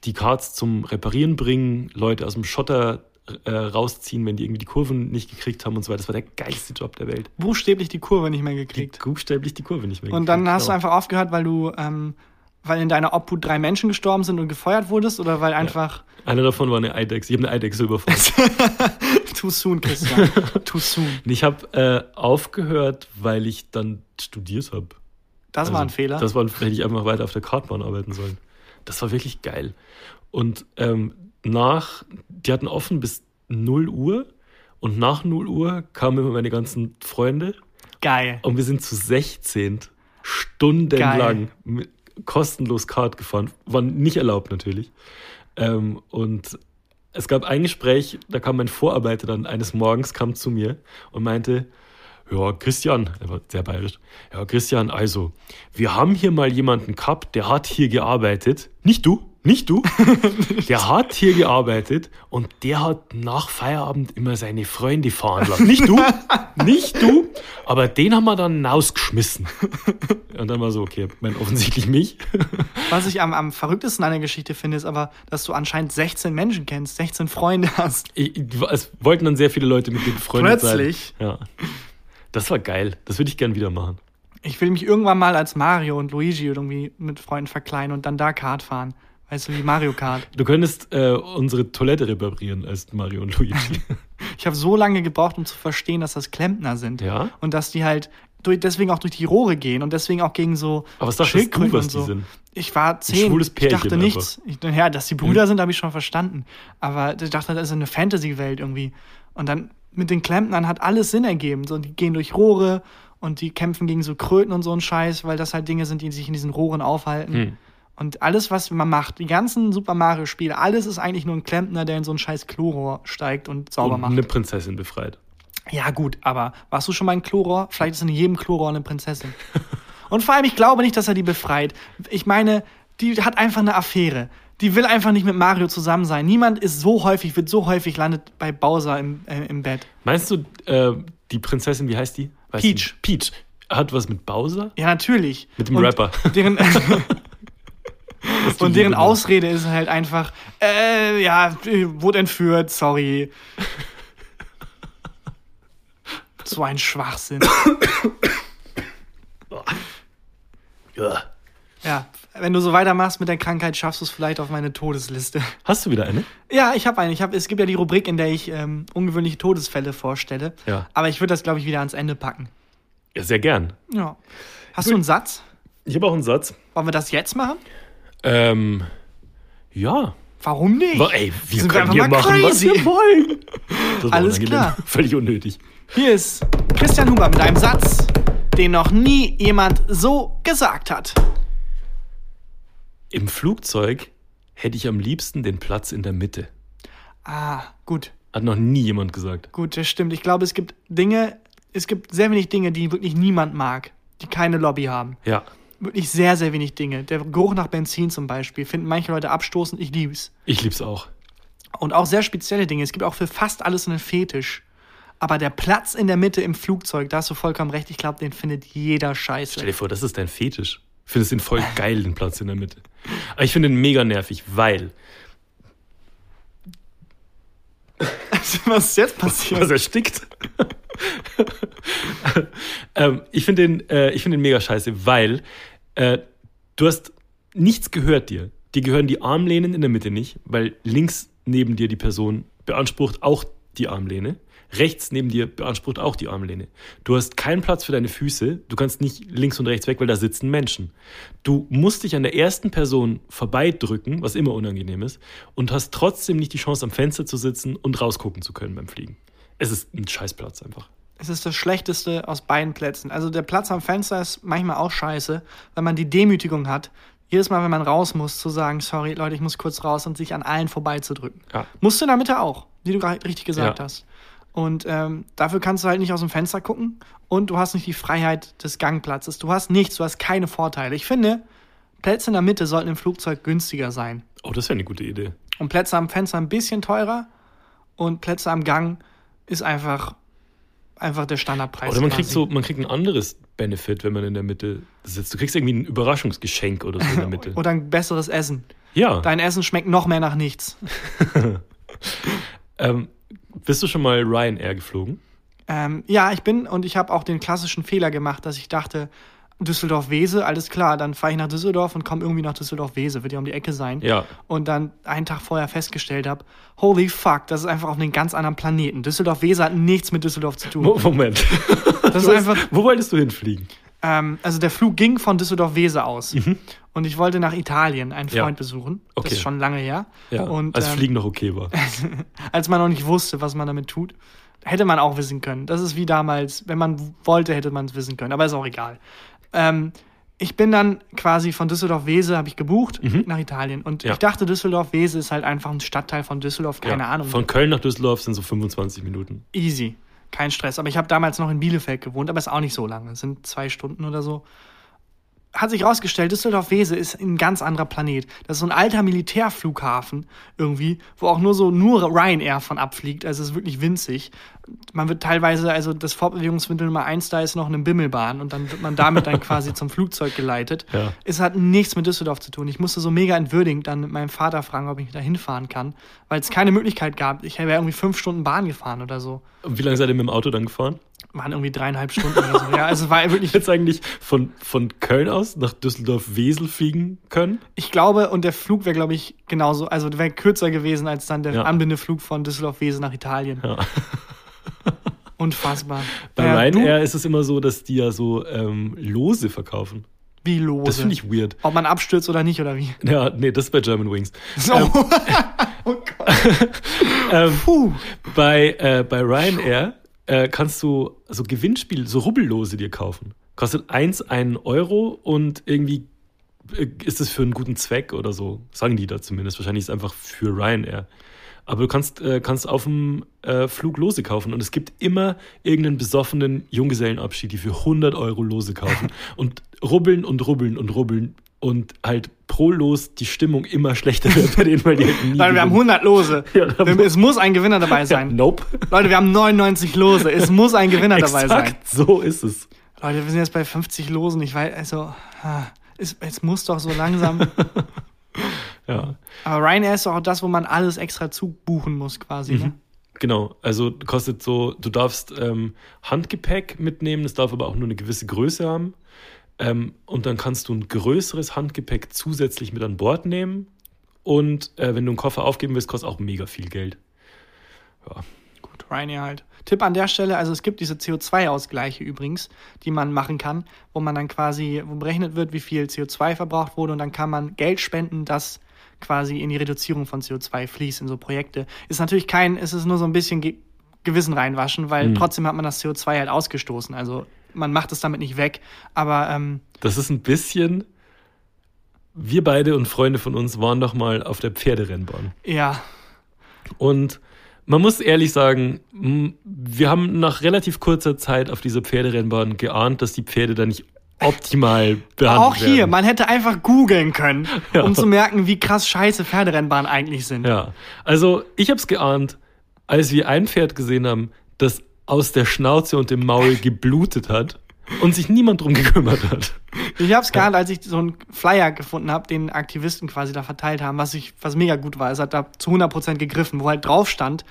die Karts zum Reparieren bringen, Leute aus dem Schotter äh, rausziehen, wenn die irgendwie die Kurven nicht gekriegt haben und so weiter. Das war der geilste Job der Welt. buchstäblich die Kurve nicht mehr gekriegt. Buchstäblich die Kurve nicht mehr Und dann gekriegt, hast du genau. einfach aufgehört, weil du, ähm, weil in deiner Obhut drei Menschen gestorben sind und gefeuert wurdest oder weil einfach Einer davon war eine Eidechse. Ich habe eine Eidechse überfahren. *laughs* too soon, Christian, too soon. Ich habe äh, aufgehört, weil ich dann studiert habe. Das war ein Fehler. Also, Das war, hätte ich einfach weiter auf der Kartbahn arbeiten sollen. Das war wirklich geil. Und ähm, nach, die hatten offen bis 0 Uhr und nach 0 Uhr kamen immer meine ganzen Freunde Geil. und wir sind zu 16 stundenlang mit, kostenlos Kart gefahren. War nicht erlaubt natürlich. Ähm, und es gab ein Gespräch, da kam mein Vorarbeiter dann eines Morgens, kam zu mir und meinte, ja, Christian, er war sehr bayerisch, ja, Christian, also, wir haben hier mal jemanden gehabt, der hat hier gearbeitet. Nicht du, nicht du. *laughs* Der hat hier gearbeitet und der hat nach Feierabend immer seine Freunde fahren lassen. Nicht du, *laughs* nicht du, aber den haben wir dann rausgeschmissen. Und dann war so, okay, mein offensichtlich mich. Was ich am, am verrücktesten an der Geschichte finde, ist aber, dass du anscheinend 16 Menschen kennst, 16 Freunde hast. Ich, es wollten dann sehr viele Leute mit mir befreundet Plötzlich? sein. Ja. Das war geil. Das würde ich gern wieder machen. Ich will mich irgendwann mal als Mario und Luigi irgendwie mit Freunden verkleiden und dann da Kart fahren. Weißt du, wie Mario Kart. Du könntest äh, unsere Toilette reparieren als Mario und Luigi. *laughs* Ich habe so lange gebraucht, um zu verstehen, dass das Klempner sind. Ja? Und dass die halt durch, deswegen auch durch die Rohre gehen und deswegen auch gegen so Aber was dachtest du, Schildkröten was und die so. sind? Ich war zehn. schwules ich Pärchen dachte nichts. Ich, ja, dass die Brüder sind, habe ich schon verstanden. Aber ich dachte, das ist eine Fantasy-Welt irgendwie. Und dann mit den Klempnern hat alles Sinn ergeben. So, die gehen durch Rohre und die kämpfen gegen so Kröten und so einen Scheiß, weil das halt Dinge sind, die sich in diesen Rohren aufhalten. Hm. Und alles, was man macht, die ganzen Super Mario-Spiele, alles ist eigentlich nur ein Klempner, der in so ein scheiß Klorohr steigt und sauber Und macht. eine Prinzessin befreit. Ja, gut, aber warst du schon mal ein Klorohr? Vielleicht ist in jedem Klorohr eine Prinzessin. *laughs* Und vor allem, ich glaube nicht, dass er die befreit. Ich meine, die hat einfach eine Affäre. Die will einfach nicht mit Mario zusammen sein. Niemand ist so häufig, wird so häufig, landet bei Bowser im, äh, im Bett. Meinst du, äh, die Prinzessin, wie heißt die? Weißt Peach. Du? Peach. Hat was mit Bowser? Ja, natürlich. Mit dem Und Rapper. Deren, *laughs* *laughs* und deren? Ausrede ist halt einfach, äh, ja, wurde entführt, sorry. So ein Schwachsinn. Ja. Ja, wenn du so weitermachst mit der Krankheit, schaffst du es vielleicht auf meine Todesliste. Hast du wieder eine? Ja, ich habe eine. Ich hab, es gibt ja die Rubrik, in der ich ähm, ungewöhnliche Todesfälle vorstelle. Ja. Aber ich würde das, glaube ich, wieder ans Ende packen. Ja, sehr gern. Ja. Hast du einen Satz? Ich habe auch einen Satz. Wollen wir das jetzt machen? Ähm, ja. Warum nicht? Wa- Ey, wir Sind wir können einfach hier mal machen, was crazy. wir wollen. *laughs* War Alles klar. Völlig unnötig. Hier ist Christian Huber mit einem Satz, den noch nie jemand so gesagt hat. Im Flugzeug hätte ich am liebsten den Platz in der Mitte. Ah, gut. Hat noch nie jemand gesagt. Gut, das stimmt. Ich glaube, es gibt Dinge, es gibt sehr wenig Dinge, die wirklich niemand mag, die keine Lobby haben. Ja, Wirklich sehr, sehr wenig Dinge. Der Geruch nach Benzin zum Beispiel finden manche Leute abstoßend. Ich lieb's. ich lieb's auch. Und auch sehr spezielle Dinge. Es gibt auch für fast alles einen Fetisch. Aber der Platz in der Mitte im Flugzeug, da hast du vollkommen recht. Ich glaube, den findet jeder Stell scheiße. dir vor, das ist dein Fetisch. Ich finde es den voll geil, den Platz in der Mitte. Aber ich finde den mega nervig, weil. *laughs* Was ist jetzt passiert? Was erstickt? *laughs* ähm, ich finde den, äh, ich find den mega scheiße, weil äh, du hast nichts gehört dir. dir gehören die Armlehnen in der Mitte nicht, weil links neben dir die Person beansprucht auch die Armlehne. Rechts neben dir beansprucht auch die Armlehne. Du hast keinen Platz für deine Füße. Du kannst nicht links und rechts weg, weil da sitzen Menschen. Du musst dich an der ersten Person vorbeidrücken, was immer unangenehm ist, und hast trotzdem nicht die Chance, am Fenster zu sitzen und rausgucken zu können beim Fliegen. Es ist ein Scheißplatz einfach. Es ist das Schlechteste aus beiden Plätzen. Also der Platz am Fenster ist manchmal auch scheiße, weil man die Demütigung hat, jedes Mal, wenn man raus muss, zu sagen, sorry, Leute, ich muss kurz raus und sich an allen vorbeizudrücken. Ja. Musst du in der Mitte auch, wie du gerade richtig gesagt Ja. hast. Und ähm, dafür kannst du halt nicht aus dem Fenster gucken und du hast nicht die Freiheit des Gangplatzes. Du hast nichts, du hast keine Vorteile. Ich finde, Plätze in der Mitte sollten im Flugzeug günstiger sein. Oh, das wäre eine gute Idee. Und Plätze am Fenster ein bisschen teurer und Plätze am Gang ist einfach, einfach der Standardpreis. Oder man kriegt quasi. so, man kriegt ein anderes Benefit, wenn man in der Mitte sitzt. Du kriegst irgendwie ein Überraschungsgeschenk oder so in der *laughs* Mitte. Oder ein besseres Essen. Ja. Dein Essen schmeckt noch mehr nach nichts. *laughs* Ähm, bist du schon mal Ryanair geflogen? Ähm, ja, ich bin und ich habe auch den klassischen Fehler gemacht, dass ich dachte, Düsseldorf-Wese, alles klar, dann fahre ich nach Düsseldorf und komme irgendwie nach Düsseldorf-Wese, wird ja um die Ecke sein. Ja. Und dann einen Tag vorher festgestellt habe, holy fuck, das ist einfach auf einem ganz anderen Planeten. Düsseldorf-Wese hat nichts mit Düsseldorf zu tun. Mo- Moment. *laughs* Das ist einfach, Wo wolltest du hinfliegen? ähm, also der Flug ging von Düsseldorf-Wese aus. Und ich wollte nach Italien einen Mhm. Ja. Freund besuchen. Okay. Das ist schon lange her. Ja, Und, als ähm, Fliegen noch okay war. *laughs* als man noch nicht wusste, was man damit tut. Hätte man auch wissen können. Das ist wie damals, wenn man wollte, hätte man es wissen können. Aber ist auch egal. Ähm, ich bin dann quasi von Düsseldorf-Wese, habe ich gebucht, nach Italien. Und Mhm. Ja. ich dachte, Düsseldorf-Wese ist halt einfach ein Stadtteil von Düsseldorf, keine ja. Ahnung. Von Köln nach Düsseldorf sind so 25 Minuten. Easy. Kein Stress. Aber ich habe damals noch in Bielefeld gewohnt, aber ist auch nicht so lange. Es sind zwei Stunden oder so. Hat sich rausgestellt, Düsseldorf-Wese ist ein ganz anderer Planet. Das ist so ein alter Militärflughafen irgendwie, wo auch nur so nur Ryanair von abfliegt. Also es ist wirklich winzig. Man wird teilweise, also das Fortbewegungsmittel Nummer eins da ist noch eine Bimmelbahn und dann wird man damit dann quasi *laughs* zum Flugzeug geleitet. Ja. Es hat nichts mit Düsseldorf zu tun. Ich musste so mega entwürdigend dann mit meinem Vater fragen, ob ich da hinfahren kann, weil es keine Möglichkeit gab. Ich wäre irgendwie fünf Stunden Bahn gefahren oder so Und wie lange seid ihr mit dem Auto dann gefahren? Waren irgendwie dreieinhalb Stunden oder so. Ja, also es war wirklich, *laughs* Jetzt eigentlich von, von Köln aus nach Düsseldorf-Wesel fliegen können? ich glaube, und der Flug wäre, glaube ich, genauso, also wäre kürzer gewesen als dann der Ja. Anbindeflug von Düsseldorf-Wese nach Italien. Ja. *laughs* Unfassbar. Bei Ja, Ryanair ist es immer so, dass die ja so ähm, Lose verkaufen. wie lose. Das finde ich weird. Ob man abstürzt oder nicht, oder wie? Ja, nee, das ist bei German Wings. So. *laughs* oh Gott. Ähm, Puh. bei, äh, bei Ryanair äh, kannst du so Gewinnspiel, so Rubbellose dir kaufen. Kostet eins einen Euro und irgendwie äh, ist es für einen guten Zweck oder so. Sagen die da zumindest. Wahrscheinlich ist es einfach für Ryanair. Aber du kannst, äh, kannst auf dem äh, Flug Lose kaufen und es gibt immer irgendeinen besoffenen Junggesellenabschied, die für 100 Euro Lose kaufen *laughs* und rubbeln und rubbeln und rubbeln und halt pro Los die Stimmung immer schlechter wird bei denen, weil die halt nie Leute, wir haben gewinnen. 100 Lose. *laughs* Ja, es muss ein Gewinner dabei ja, sein. Nope. Leute, wir haben 99 Lose. Es muss ein Gewinner *laughs* dabei sein. So ist es. Leute, wir sind jetzt bei 50 Losen. Ich weiß, also, es, es muss doch so langsam. *laughs* Ja, Aber Ryanair ist doch auch das, wo man alles extra zubuchen muss, quasi. Ne? genau. Also kostet so, du darfst ähm, Handgepäck mitnehmen, das darf aber auch nur eine gewisse Größe haben. Ähm, und dann kannst du ein größeres Handgepäck zusätzlich mit an Bord nehmen. Und äh, wenn du einen Koffer aufgeben willst, kostet auch mega viel Geld. Gut, Ryanair halt. Tipp an der Stelle, also es gibt diese CO2-Ausgleiche übrigens, die man machen kann, wo man dann quasi, wo berechnet wird, wie viel CO2 verbraucht wurde und dann kann man Geld spenden, das quasi in die Reduzierung von CO2 fließt, in so Projekte. Ist natürlich kein, ist es nur so ein bisschen Ge Gewissen reinwaschen, weil trotzdem hat man das CO2 halt ausgestoßen. Also man macht es damit nicht weg, aber ähm, Das ist ein bisschen. Wir beide und Freunde von uns waren doch mal auf der Pferderennbahn. ja, Und man muss ehrlich sagen, wir haben nach relativ kurzer Zeit auf dieser Pferderennbahn geahnt, dass die Pferde da nicht optimal *laughs* behandelt auch hier, werden. man hätte einfach googeln können, *laughs* Ja. um zu merken, wie krass scheiße Pferderennbahnen eigentlich sind. Ja, also ich habe es geahnt, als wir ein Pferd gesehen haben, das aus der Schnauze und dem Maul geblutet hat und sich niemand drum gekümmert hat. Ich hab's geahnt, als ich so einen Flyer gefunden habe, den Aktivisten quasi da verteilt haben, was ich, was mega gut war. Es hat da zu 100% gegriffen, wo halt drauf stand,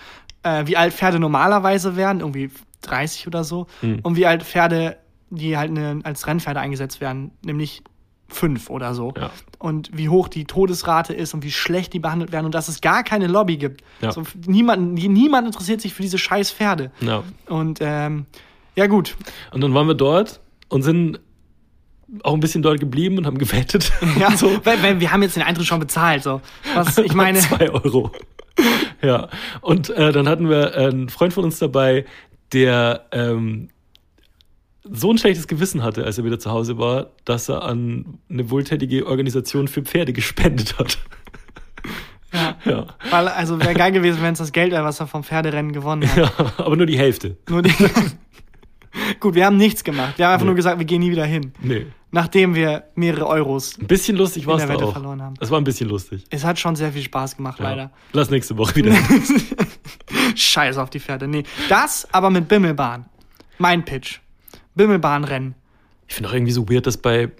äh, wie alt Pferde normalerweise wären, irgendwie 30 oder so, Hm. und wie alt Pferde, die halt ne, als Rennpferde eingesetzt werden, nämlich fünf oder so. Ja. Und wie hoch die Todesrate ist und wie schlecht die behandelt werden und dass es gar keine Lobby gibt. Ja. So, niemand, niemand interessiert sich für diese scheiß Pferde. Ja. Und ähm, ja gut, Und dann waren wir dort und sind auch ein bisschen dort geblieben und haben gewettet. *laughs* ja, so. weil, weil wir haben jetzt den Eintritt schon bezahlt. So. Was, ich *laughs* meine, Zwei Euro. ja. Und äh, dann hatten wir einen Freund von uns dabei, der ähm, so ein schlechtes Gewissen hatte, als er wieder zu Hause war, dass er an eine wohltätige Organisation für Pferde gespendet hat. ja, *laughs* ja. weil, also wäre geil gewesen, wenn es das Geld wäre, was er vom Pferderennen gewonnen hat. ja. Aber nur die Hälfte. Nur die, *laughs* gut, wir haben nichts gemacht. Wir haben einfach Nee. nur gesagt, wir gehen nie wieder hin. Nee. Nachdem wir mehrere Euros. Ein bisschen lustig war es der Wette auch. verloren haben. Es war ein bisschen lustig. Es hat schon sehr viel Spaß gemacht, Ja. leider. Lass nächste Woche wieder. *laughs* Scheiß auf die Pferde. Nee. Das aber mit Bimmelbahn. Mein Pitch. Bimmelbahnrennen. Ich finde auch irgendwie so weird, dass bei,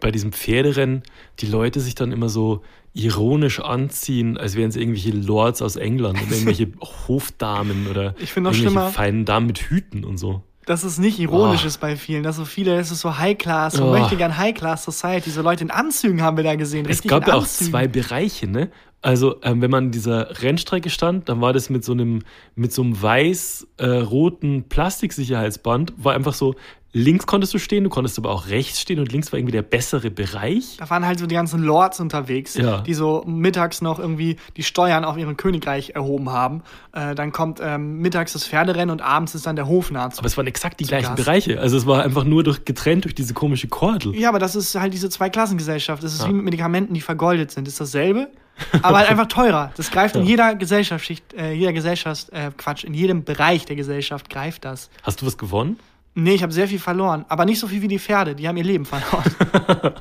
bei diesem Pferderennen die Leute sich dann immer so ironisch anziehen, als wären sie irgendwelche Lords aus England oder irgendwelche *laughs* Hofdamen oder irgendwelche schlimmer- feinen Damen mit Hüten und so. Dass es nicht ironisch Oh. ist bei vielen. Dass so viele, es ist so High-Class, so Oh. möchte gern High-Class Society. So Leute in Anzügen haben wir da gesehen. Es gab ja auch zwei Bereiche, ne? Also, ähm, wenn man in dieser Rennstrecke stand, dann war das mit so einem, mit so einem weiß-roten Plastiksicherheitsband, war einfach so, links konntest du stehen, du konntest aber auch rechts stehen und links war irgendwie der bessere Bereich. Da waren halt so die ganzen Lords unterwegs, Ja. die so mittags noch irgendwie die Steuern auf ihrem Königreich erhoben haben. Äh, dann kommt ähm, mittags das Pferderennen und abends ist dann der Hofnarz. Aber es waren exakt die gleichen Gast. Bereiche. Also es war einfach nur durch, getrennt durch diese komische Kordel. Ja, aber das ist halt diese Zweiklassengesellschaft. Das ist wie mit Medikamenten, die vergoldet sind. Das ist dasselbe, *laughs* aber halt einfach teurer. Das greift in Ja. jeder Gesellschaftsschicht, äh, jeder Gesellschaft, äh, Quatsch, in jedem Bereich der Gesellschaft greift das. Hast du was gewonnen? Nee, ich habe sehr viel verloren, aber nicht so viel wie die Pferde. Die haben ihr Leben verloren. *laughs*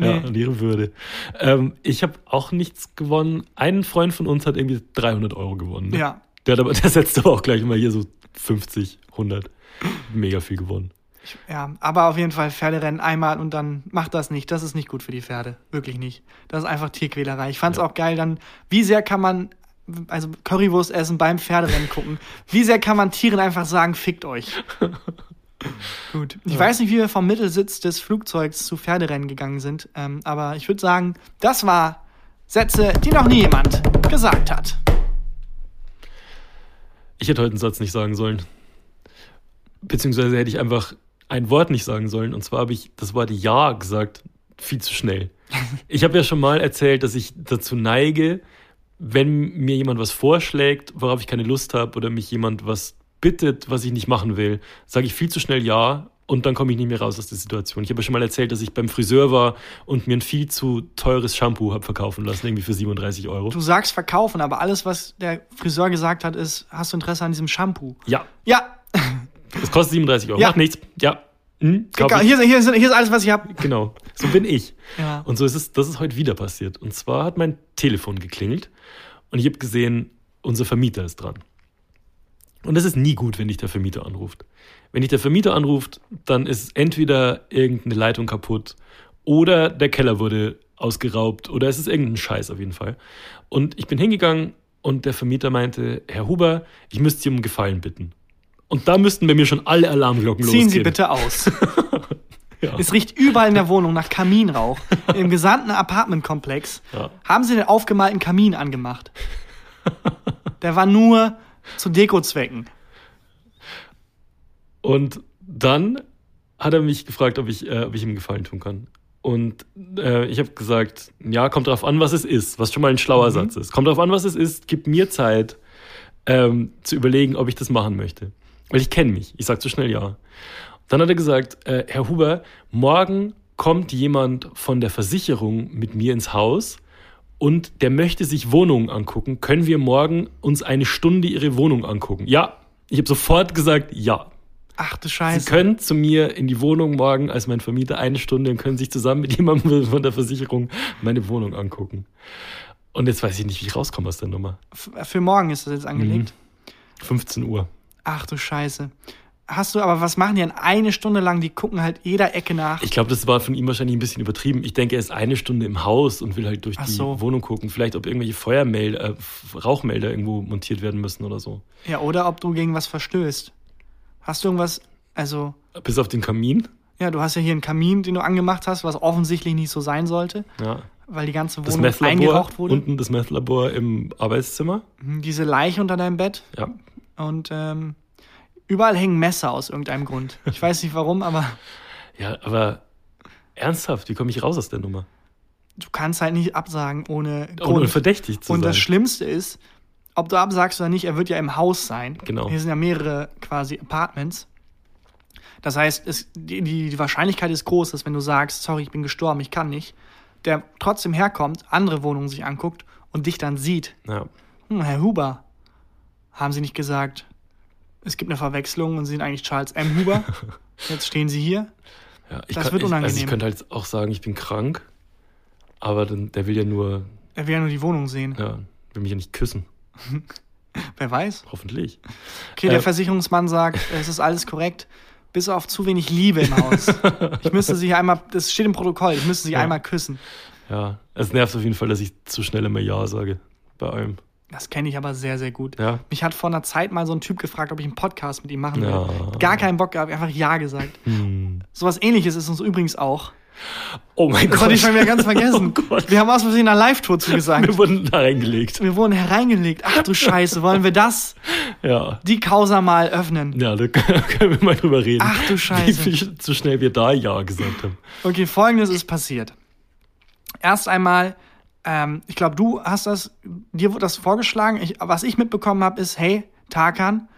Ja, und ihre Würde. Ähm, ich habe auch nichts gewonnen. Ein Freund von uns hat irgendwie 300 Euro gewonnen. ne? Ja. Der, hat aber, *laughs* der setzt aber auch gleich mal hier so 50, 100. Mega viel gewonnen. Ja, aber auf jeden Fall Pferderennen einmal und dann macht das nicht. Das ist nicht gut für die Pferde. Wirklich nicht. Das ist einfach Tierquälerei. Ich fand's auch geil dann, wie sehr kann man, also Currywurst essen beim Pferderennen gucken, wie sehr kann man Tieren einfach sagen, fickt euch. *laughs* Gut. Ich weiß nicht, wie wir vom Mittelsitz des Flugzeugs zu Pferderennen gegangen sind, ähm, aber ich würde sagen, das war Sätze, die noch nie jemand gesagt hat. Ich hätte heute einen Satz nicht sagen sollen. Beziehungsweise hätte ich einfach ein Wort nicht sagen sollen. Und zwar habe ich das Wort Ja gesagt. Viel zu schnell. *laughs* Ich habe ja schon mal erzählt, dass ich dazu neige, wenn mir jemand was vorschlägt, worauf ich keine Lust habe, oder mich jemand was bittet, was ich nicht machen will, sage ich viel zu schnell Ja und dann komme ich nicht mehr raus aus der Situation. Ich habe ja schon mal erzählt, dass ich beim Friseur war und mir ein viel zu teures Shampoo habe verkaufen lassen, irgendwie für 37 Euro. Du sagst verkaufen, aber alles, was der Friseur gesagt hat, ist, hast du Interesse an diesem Shampoo? Ja, Ja, *laughs* es kostet 37 Euro. Ja. Macht nichts. Ja. Hm, egal, hier, hier, ist- hier ist alles, was ich habe. Genau, so bin ich. Ja. Und so ist es, das ist heute wieder passiert. Und zwar hat mein Telefon geklingelt und ich habe gesehen, unser Vermieter ist dran. Und das ist nie gut, wenn dich der Vermieter anruft. Wenn dich der Vermieter anruft, dann ist entweder irgendeine Leitung kaputt oder der Keller wurde ausgeraubt oder es ist irgendein Scheiß auf jeden Fall. Und ich bin hingegangen und der Vermieter meinte, Herr Huber, ich müsste Sie um Gefallen bitten. Und da müssten bei mir schon alle Alarmglocken Ziehen losgehen. Sie bitte aus. *laughs* Ja. Es riecht überall in der Wohnung nach Kaminrauch. Im gesamten Apartmentkomplex Ja. haben sie den aufgemalten Kamin angemacht. Der war nur zu Dekozwecken. Und dann hat er mich gefragt, ob ich, äh, ob ich ihm Gefallen tun kann. Und äh, ich habe gesagt, ja, kommt drauf an, was es ist, was schon mal ein schlauer Satz ist. Kommt drauf an, was es ist, gib mir Zeit ähm, zu überlegen, ob ich das machen möchte. Weil ich kenne mich. Ich sage zu schnell ja. Dann hat er gesagt, äh, Herr Huber, morgen kommt jemand von der Versicherung mit mir ins Haus und der möchte sich Wohnungen angucken. Können wir morgen uns eine Stunde Ihre Wohnung angucken? Ja. Ich habe sofort gesagt, ja. Ach du Sie Scheiße. können zu mir in die Wohnung morgen als mein Vermieter eine Stunde und können sich zusammen mit jemandem *laughs* von der Versicherung meine Wohnung angucken. Und jetzt weiß ich nicht, wie ich rauskomme aus der Nummer. Für morgen ist das jetzt angelegt. 15 Uhr. Ach du Scheiße. Hast du, aber was machen die denn eine Stunde lang? Die gucken halt jeder Ecke nach. Ich glaube, das war von ihm wahrscheinlich ein bisschen übertrieben. Ich denke, er ist eine Stunde im Haus und will halt durch Ach die so. Wohnung gucken. Vielleicht, ob irgendwelche Feuermelder, äh, Rauchmelder irgendwo montiert werden müssen oder so. Ja, oder ob du gegen was verstößt. Hast du irgendwas, also, Bis auf den Kamin. Ja, du hast ja hier einen Kamin, den du angemacht hast, was offensichtlich nicht so sein sollte, Ja. weil die ganze Das Wohnung Methlabor, eingeraucht wurde. unten das Methlabor im Arbeitszimmer. Mhm, Diese Leiche unter deinem Bett Ja. und ähm, überall hängen Messer aus irgendeinem Grund. Ich weiß nicht warum, aber Ja, aber ernsthaft, wie komme ich raus aus der Nummer? du kannst halt nicht absagen ohne Ohne Grund. verdächtig zu Und sein. das Schlimmste ist, ob du absagst oder nicht, er wird ja im Haus sein. Genau. Hier sind ja mehrere quasi Apartments. Das heißt, es, die, die die Wahrscheinlichkeit ist groß, dass wenn du sagst, sorry, ich bin gestorben, ich kann nicht, der trotzdem herkommt, andere Wohnungen sich anguckt und dich dann sieht. ja. Hm, Herr Huber, haben Sie nicht gesagt, es gibt eine Verwechslung und Sie sind eigentlich Charles M. Huber? *laughs* Jetzt stehen Sie hier. Ja, ich Das kann, wird ich, also unangenehm. ich könnte halt auch sagen, ich bin krank, aber dann, der will ja nur, Er will ja nur die Wohnung sehen. ja, will mich ja nicht küssen, *laughs* Wer weiß? hoffentlich. Okay, der Äh, Versicherungsmann sagt, *laughs* es ist alles korrekt, bis auf zu wenig Liebe im Haus. Ich müsste sie einmal, das steht im Protokoll, ich müsste sie Ja. einmal küssen. Ja, es nervt auf jeden Fall, dass ich zu schnell immer Ja sage bei allem. Das kenne ich aber sehr, sehr gut. Ja, Mich hat vor einer Zeit mal so ein Typ gefragt, ob ich einen Podcast mit ihm machen will. Ja. Gar keinen Bock gehabt, einfach Ja gesagt. hm. Sowas ähnliches ist uns übrigens auch. Oh mein Das Gott. hatte ich schon wieder ganz vergessen. *laughs* Oh. Wir haben aus Versehen einer Live-Tour zugesagt. Wir wurden da reingelegt. Wir wurden hereingelegt. Ach du Scheiße, wollen wir das, Ja. die Causa mal öffnen? Ja, da *laughs* können wir mal drüber reden. Ach du Wie Scheiße. viel zu schnell wir da Ja gesagt haben. Okay, folgendes ist passiert. Erst einmal, ähm, ich glaube, du hast das, dir wurde das vorgeschlagen. Ich, was ich mitbekommen habe, ist, hey, Tarkan,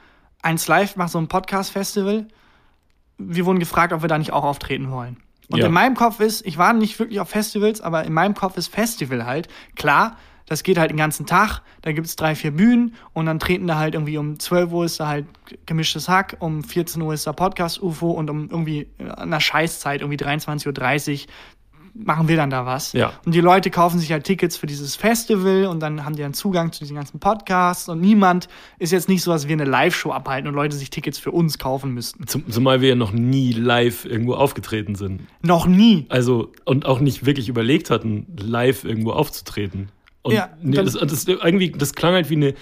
1 Live macht so ein Podcast-Festival. Wir wurden gefragt, ob wir da nicht auch auftreten wollen. Und Ja. in meinem Kopf ist, ich war nicht wirklich auf Festivals, aber in meinem Kopf ist Festival halt. Klar, das geht halt den ganzen Tag. Da gibt's drei, vier Bühnen und dann treten da halt irgendwie um 12 Uhr ist da halt gemischtes Hack, um 14 Uhr ist da Podcast-UFO und um irgendwie äh, an der Scheißzeit, irgendwie 23.30 Uhr, machen wir dann da was. Ja. Und die Leute kaufen sich halt Tickets für dieses Festival und dann haben die dann Zugang zu diesen ganzen Podcasts und niemand ist jetzt nicht so, dass wir eine Live-Show abhalten und Leute sich Tickets für uns kaufen müssten. Zum, zumal wir ja noch nie live irgendwo aufgetreten sind. Noch nie. Also, und auch nicht wirklich überlegt hatten, live irgendwo aufzutreten. Und Ja, nee, das, das, irgendwie, das klang halt wie eine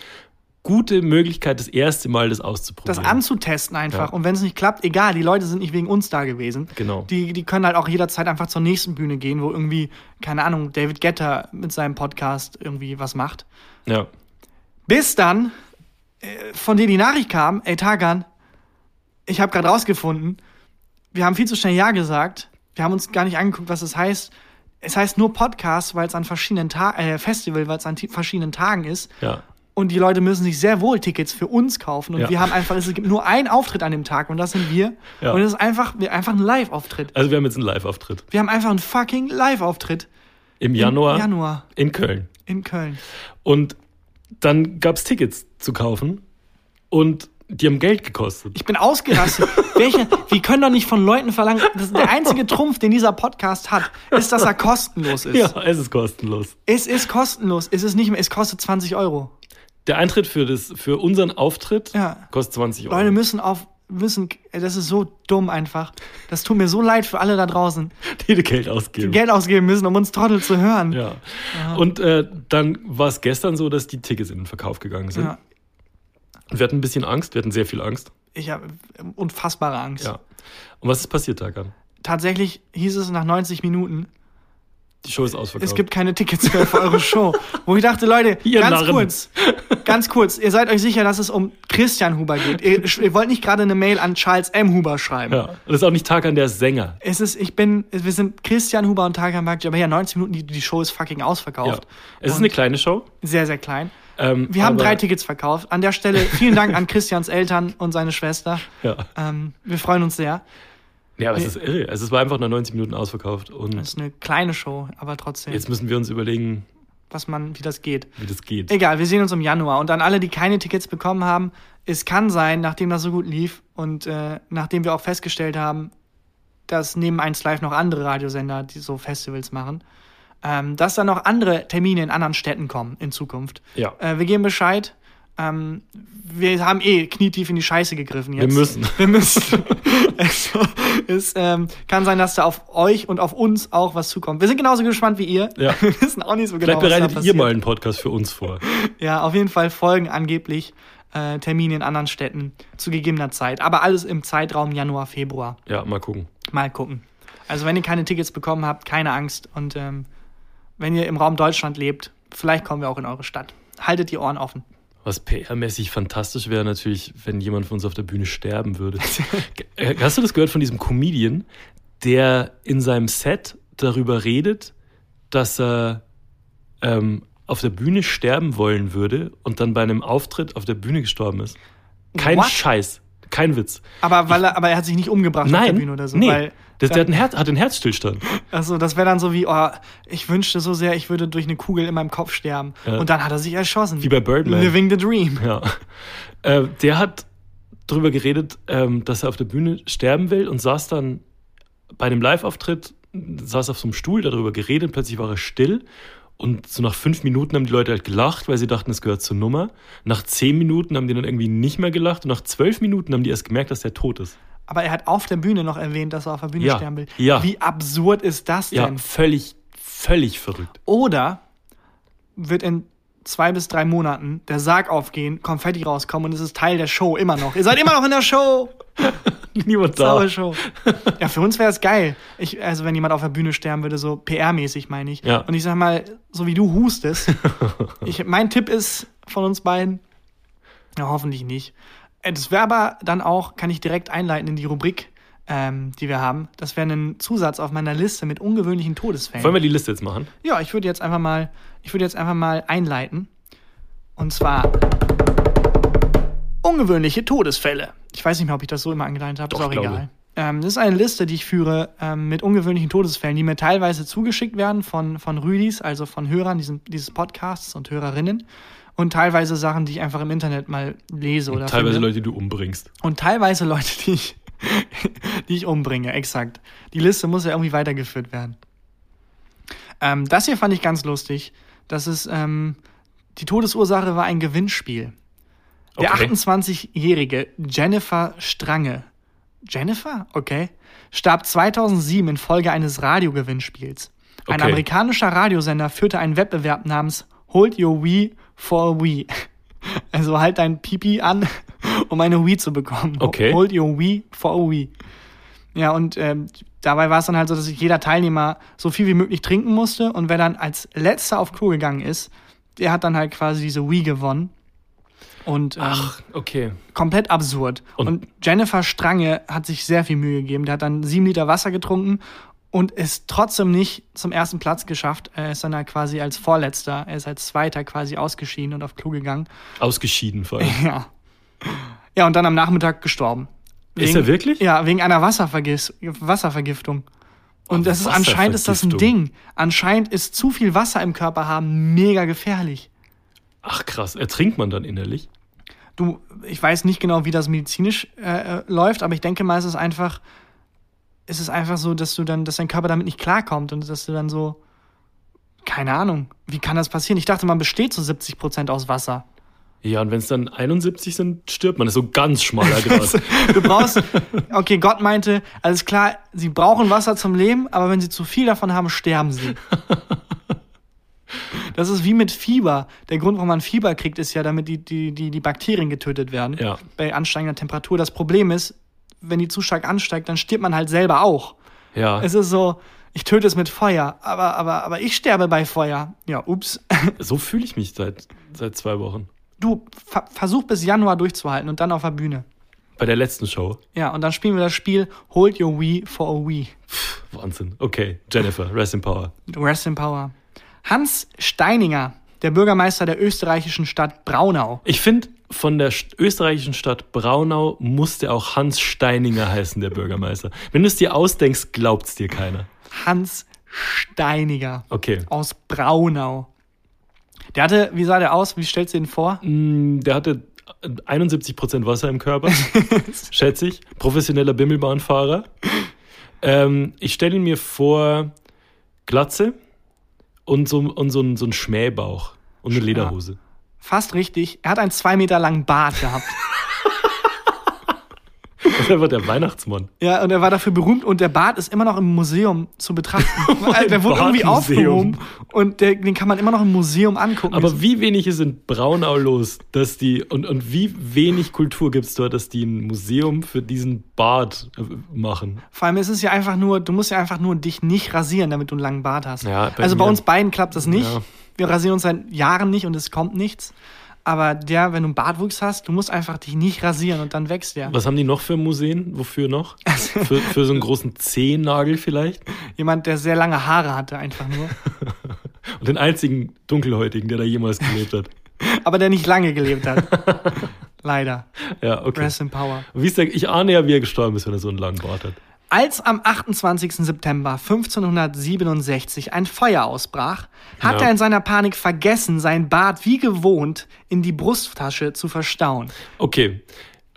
gute Möglichkeit, das erste Mal das auszuprobieren. das anzutesten einfach. Ja. Und wenn es nicht klappt, egal, die Leute sind nicht wegen uns da gewesen. Genau. Die, die können halt auch jederzeit einfach zur nächsten Bühne gehen, wo irgendwie, keine Ahnung, David Getter mit seinem Podcast irgendwie was macht. Ja. Bis dann äh, von dir die Nachricht kam, ey Tagan, ich habe gerade rausgefunden, wir haben viel zu schnell Ja gesagt. Wir haben uns gar nicht angeguckt, was es heißt. Es heißt nur Podcast, weil es an verschiedenen Tagen, äh, Festival, weil es an verschiedenen Tagen ist. Ja. Und die Leute müssen sich sehr wohl Tickets für uns kaufen. Und Ja. wir haben einfach, es gibt nur einen Auftritt an dem Tag und das sind wir. Ja. Und es ist einfach, einfach ein Live-Auftritt. Also, wir haben jetzt einen Live-Auftritt. Wir haben einfach einen fucking Live-Auftritt. Im Januar, Im Januar in Köln. in Köln. Und dann gab es Tickets zu kaufen und die haben Geld gekostet. Ich bin ausgerastet. *laughs* Welche, wir können doch nicht von Leuten verlangen, das der einzige Trumpf, den dieser Podcast hat, ist, dass er kostenlos ist. ja, es ist kostenlos. Es ist kostenlos. Es ist nicht mehr, es kostet 20 Euro. Der Eintritt für, das, für unseren Auftritt Ja. kostet 20 Euro. Leute müssen auf, müssen, das ist so dumm einfach. Das tut mir so leid für alle da draußen, *laughs* die Geld ausgeben. die Geld ausgeben müssen, um uns Trottel zu hören. Ja. Und äh, dann war es gestern so, dass die Tickets in den Verkauf gegangen sind. Ja. Wir hatten ein bisschen Angst, wir hatten sehr viel Angst. Ich habe unfassbare Angst. Ja. Und was ist passiert, Tagan? Tatsächlich hieß es nach 90 Minuten, Die Show ist ausverkauft. es gibt keine Tickets mehr für eure Show. *laughs* Wo ich dachte, Leute, Ihr ganz Narren. kurz, ganz kurz, ihr seid euch sicher, dass es um Christian Huber geht. Ihr, ihr wollt nicht gerade eine Mail an Charles M. Huber schreiben. ja. Und das ist auch nicht Tagan, der ist Sänger. Es ist, ich bin, wir sind Christian Huber und Tarkan Bakci, aber ja, 90 Minuten, die, die Show ist fucking Ja. ausverkauft. Es ist Und eine kleine Show. sehr, sehr klein. Ähm, Wir haben drei Tickets verkauft. An der Stelle vielen Dank an Christians Eltern und seine Schwester. Ja. Ähm, wir freuen uns sehr. Ja, aber es ist irre. Also es war einfach nach 90 Minuten ausverkauft. Und Es ist eine kleine Show, aber trotzdem, jetzt müssen wir uns überlegen, was man, wie das geht. wie das geht. Egal, wir sehen uns im Januar. Und an alle, die keine Tickets bekommen haben, es kann sein, nachdem das so gut lief und äh, nachdem wir auch festgestellt haben, dass neben 1 Live noch andere Radiosender, die so Festivals machen, ähm, dass da noch andere Termine in anderen Städten kommen in Zukunft. Ja. Äh, wir geben Bescheid. Ähm, wir haben eh knietief in die Scheiße gegriffen jetzt. Wir müssen. Wir müssen. es *laughs* es ähm, kann sein, dass da auf euch und auf uns auch was zukommt. Wir sind genauso gespannt wie ihr. Ja. *laughs* Wir wissen auch nicht so genau, Vielleicht was da bereitet ihr passiert. mal einen Podcast für uns vor. Ja, auf jeden Fall folgen angeblich äh, Termine in anderen Städten zu gegebener Zeit. Aber alles im Zeitraum Januar, Februar. Ja, mal gucken. Mal gucken. Also wenn ihr keine Tickets bekommen habt, keine Angst. Und ähm, wenn ihr im Raum Deutschland lebt, vielleicht kommen wir auch in eure Stadt. Haltet die Ohren offen. Was PR-mäßig fantastisch wäre natürlich, wenn jemand von uns auf der Bühne sterben würde. *laughs* Äh, Hast du das gehört von diesem Comedian, der in seinem Set darüber redet, dass er ähm, auf der Bühne sterben wollen würde und dann bei einem Auftritt auf der Bühne gestorben ist? Kein What? Scheiß. Kein Witz. Aber weil er, aber er hat sich nicht umgebracht auf der Nein, Bühne oder so. nee. Weil, das, der hat einen, Herz, hat einen Herzstillstand. also das wäre dann so wie, oh, ich wünschte so sehr, ich würde durch eine Kugel in meinem Kopf sterben. Ja. Und dann hat er sich erschossen. Wie bei Birdman. Living the Dream. Ja. Äh, der hat darüber geredet, ähm, dass er auf der Bühne sterben will und saß dann bei einem Live-Auftritt, saß auf so einem Stuhl, darüber geredet, plötzlich war er still. Und so nach fünf Minuten haben die Leute halt gelacht, weil sie dachten, es gehört zur Nummer. Nach zehn Minuten haben die dann irgendwie nicht mehr gelacht. Und nach zwölf Minuten haben die erst gemerkt, dass der tot ist. Aber er hat auf der Bühne noch erwähnt, dass er auf der Bühne Ja. sterben will. Ja. Wie absurd ist das Ja, denn? völlig, völlig verrückt. Oder wird in zwei bis drei Monaten der Sarg aufgehen, Konfetti rauskommen und es ist Teil der Show immer noch. Ihr seid immer noch in der Show. *laughs* Niemand Saure Show. Ja, für uns wäre es geil. Ich, also wenn jemand auf der Bühne sterben würde, so PR-mäßig meine ich. Ja. Und ich sag mal, so wie du hustest, *laughs* ich, mein Tipp ist von uns beiden, ja, hoffentlich nicht. Äh, Das wäre aber dann auch, kann ich direkt einleiten in die Rubrik, ähm, die wir haben. Das wäre ein Zusatz auf meiner Liste mit ungewöhnlichen Todesfällen. Wollen wir die Liste jetzt machen? Ja, ich würde jetzt einfach mal, ich würde jetzt einfach mal einleiten. Und zwar ungewöhnliche Todesfälle. Ich weiß nicht mehr, ob ich das so immer angeleitet habe, ist auch egal. Ähm, das ist eine Liste, die ich führe ähm, mit ungewöhnlichen Todesfällen, die mir teilweise zugeschickt werden von, von Rüdis, also von Hörern diesem, dieses Podcasts und Hörerinnen. Und teilweise Sachen, die ich einfach im Internet mal lese oder Teilweise finde. Leute, die du umbringst. Und teilweise Leute, die ich, *laughs* die ich umbringe, exakt. Die Liste muss ja irgendwie weitergeführt werden. Ähm, das hier fand ich ganz lustig. Das ist, ähm, die Todesursache war ein Gewinnspiel. Der Okay. 28-jährige Jennifer Strange, Jennifer? Okay. Starb 2007 infolge eines Radiogewinnspiels. Ein Okay. amerikanischer Radiosender führte einen Wettbewerb namens Hold Your Wii for a *laughs* Wii. Also halt dein Pipi an, *laughs* um eine Wii zu bekommen. Okay. Hold Your Wii for a Wii. Ja, und ähm, dabei war es dann halt so, dass jeder Teilnehmer so viel wie möglich trinken musste und wer dann als letzter auf Klo gegangen ist, der hat dann halt quasi diese Wii gewonnen. Und ähm, Ach, okay. komplett absurd. Und, Und- Jennifer Strange hat sich sehr viel Mühe gegeben. Der hat dann sieben Liter Wasser getrunken und ist trotzdem nicht zum ersten Platz geschafft. Er ist dann halt quasi als Vorletzter, er ist als Zweiter quasi ausgeschieden und auf Klo gegangen. Ausgeschieden vor allem. *laughs* Ja. Ja, und dann am Nachmittag gestorben. Ist er wirklich? Ja, wegen einer Wasservergis Wasservergiftung. Und das ist anscheinend ist das ein. Ding. Anscheinend ist zu viel Wasser im Körper haben mega gefährlich. Ach krass, ertrinkt man dann innerlich? du, ich weiß nicht genau, wie das medizinisch äh, äh, läuft, aber ich denke mal, es ist einfach, es ist einfach so, dass du dann, dass dein Körper damit nicht klarkommt und dass du dann so, keine Ahnung, wie kann das passieren? Ich dachte, man besteht zu 70 Prozent aus Wasser. Ja, und wenn es dann 71 sind, stirbt man. Das ist so ganz schmaler Grad. *laughs* Du brauchst, okay, Gott meinte, alles klar, sie brauchen Wasser zum Leben, aber wenn sie zu viel davon haben, sterben sie. Das ist wie mit Fieber. Der Grund, warum man Fieber kriegt, ist ja, damit die, die, die, die Bakterien getötet werden. Ja. Bei ansteigender Temperatur. Das Problem ist, wenn die zu stark ansteigt, dann stirbt man halt selber auch. ja, Es ist so, ich töte es mit Feuer, aber, aber, aber ich sterbe bei Feuer. Ja, ups. so fühle ich mich seit, seit zwei Wochen. Du, ver versuch bis Januar durchzuhalten und dann auf der Bühne. Bei der letzten Show. Ja, und dann spielen wir das Spiel Hold Your Wii for a Wii. Wahnsinn. Okay, Jennifer, rest in power. Rest in Power. Hans Steininger, der Bürgermeister der österreichischen Stadt Braunau. Ich finde, von der st- österreichischen Stadt Braunau musste auch Hans Steininger heißen, der Bürgermeister. Wenn du es dir ausdenkst, glaubt's dir keiner. Hans Steiniger Okay. aus Braunau. Der hatte, wie sah der aus? Wie stellst du ihn vor? Mm, Der hatte 71% Wasser im Körper, *laughs* schätze ich. Professioneller Bimmelbahnfahrer. Ähm, ich stelle ihn mir vor, Glatze und so, und so, ein, so ein Schmähbauch und eine Lederhose. Fast richtig. Er hat einen zwei Meter langen Bart gehabt. *laughs* *laughs* Der war der Weihnachtsmann. Ja, und er war dafür berühmt und der Bart ist immer noch im Museum zu betrachten. *laughs* Also der wurde irgendwie aufgehoben und der, den kann man immer noch im Museum angucken. Aber wie wenig ist in Braunau los, dass die, und, und wie wenig Kultur gibt es dort, dass die ein Museum für diesen Bart äh, machen? Vor allem ist es ja einfach nur, du musst ja einfach nur dich nicht rasieren, damit du einen langen Bart hast. Ja, bei also bei uns beiden klappt das nicht. Ja. Wir rasieren uns seit Jahren nicht und es kommt nichts. Aber der, wenn du einen Bartwuchs hast, du musst einfach dich nicht rasieren und dann wächst der. Was haben die noch für Museen? Wofür noch? *laughs* für, für so einen großen Zehennagel vielleicht? Jemand, der sehr lange Haare hatte, einfach nur. *laughs* Und den einzigen Dunkelhäutigen, der da jemals gelebt hat. *laughs* Aber der nicht lange gelebt hat. Leider. Ja, okay. Rest in Power. Wie ist der, ich ahne ja, wie er gestorben ist, wenn er so einen langen Bart hat. Als am 28. September 1567 ein Feuer ausbrach, hat Ja. er in seiner Panik vergessen, sein Bart wie gewohnt in die Brusttasche zu verstauen. Okay.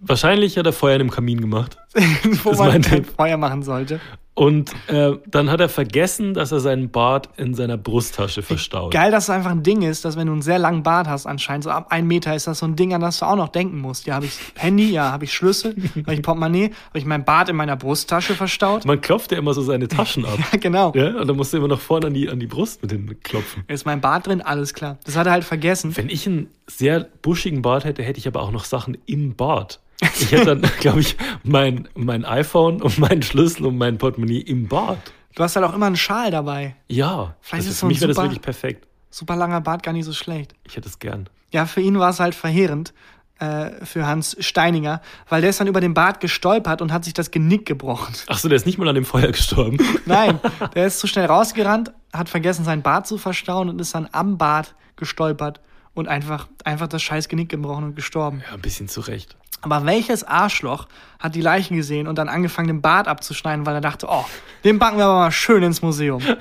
Wahrscheinlich hat er Feuer in dem Kamin gemacht. *laughs* wo Das man kein. Feuer machen sollte. Und äh, dann hat er vergessen, dass er seinen Bart in seiner Brusttasche verstaut. Geil, dass es einfach ein Ding ist, dass wenn du einen sehr langen Bart hast, anscheinend so ab einem Meter ist das so ein Ding, an das du auch noch denken musst. Ja, habe ich Handy, ja, habe ich Schlüssel, *laughs* habe ich Portemonnaie, habe ich mein Bart in meiner Brusttasche verstaut. Man klopft ja immer so seine *laughs* Taschen ab. Ja, genau. Ja, und dann musst du immer noch vorne an die, an die Brust mit hin klopfen. Ist mein Bart drin, alles klar. Das hat er halt vergessen. Wenn ich einen sehr buschigen Bart hätte, hätte ich aber auch noch Sachen im Bart. Ich hätte dann, *laughs* glaube ich, mein, mein iPhone und meinen Schlüssel und mein Portemonnaie im Bart. Du hast halt auch immer einen Schal dabei. Ja, Vielleicht also ist für mich wäre das wirklich perfekt. Super langer Bart, gar nicht so schlecht. Ich hätte es gern. Ja, für ihn war es halt verheerend, äh, für Hans Steininger, weil der ist dann über den Bart gestolpert und hat sich das Genick gebrochen. Ach so, der ist nicht mal an dem Feuer gestorben. *laughs* Nein, *laughs* der ist zu schnell rausgerannt, hat vergessen, sein Bart zu verstauen und ist dann am Bart gestolpert und einfach, einfach das scheiß Genick gebrochen und gestorben. Ja, ein bisschen zurecht. Aber welches Arschloch hat die Leichen gesehen und dann angefangen, den Bart abzuschneiden, weil er dachte, oh, den backen wir aber mal schön ins Museum. *laughs*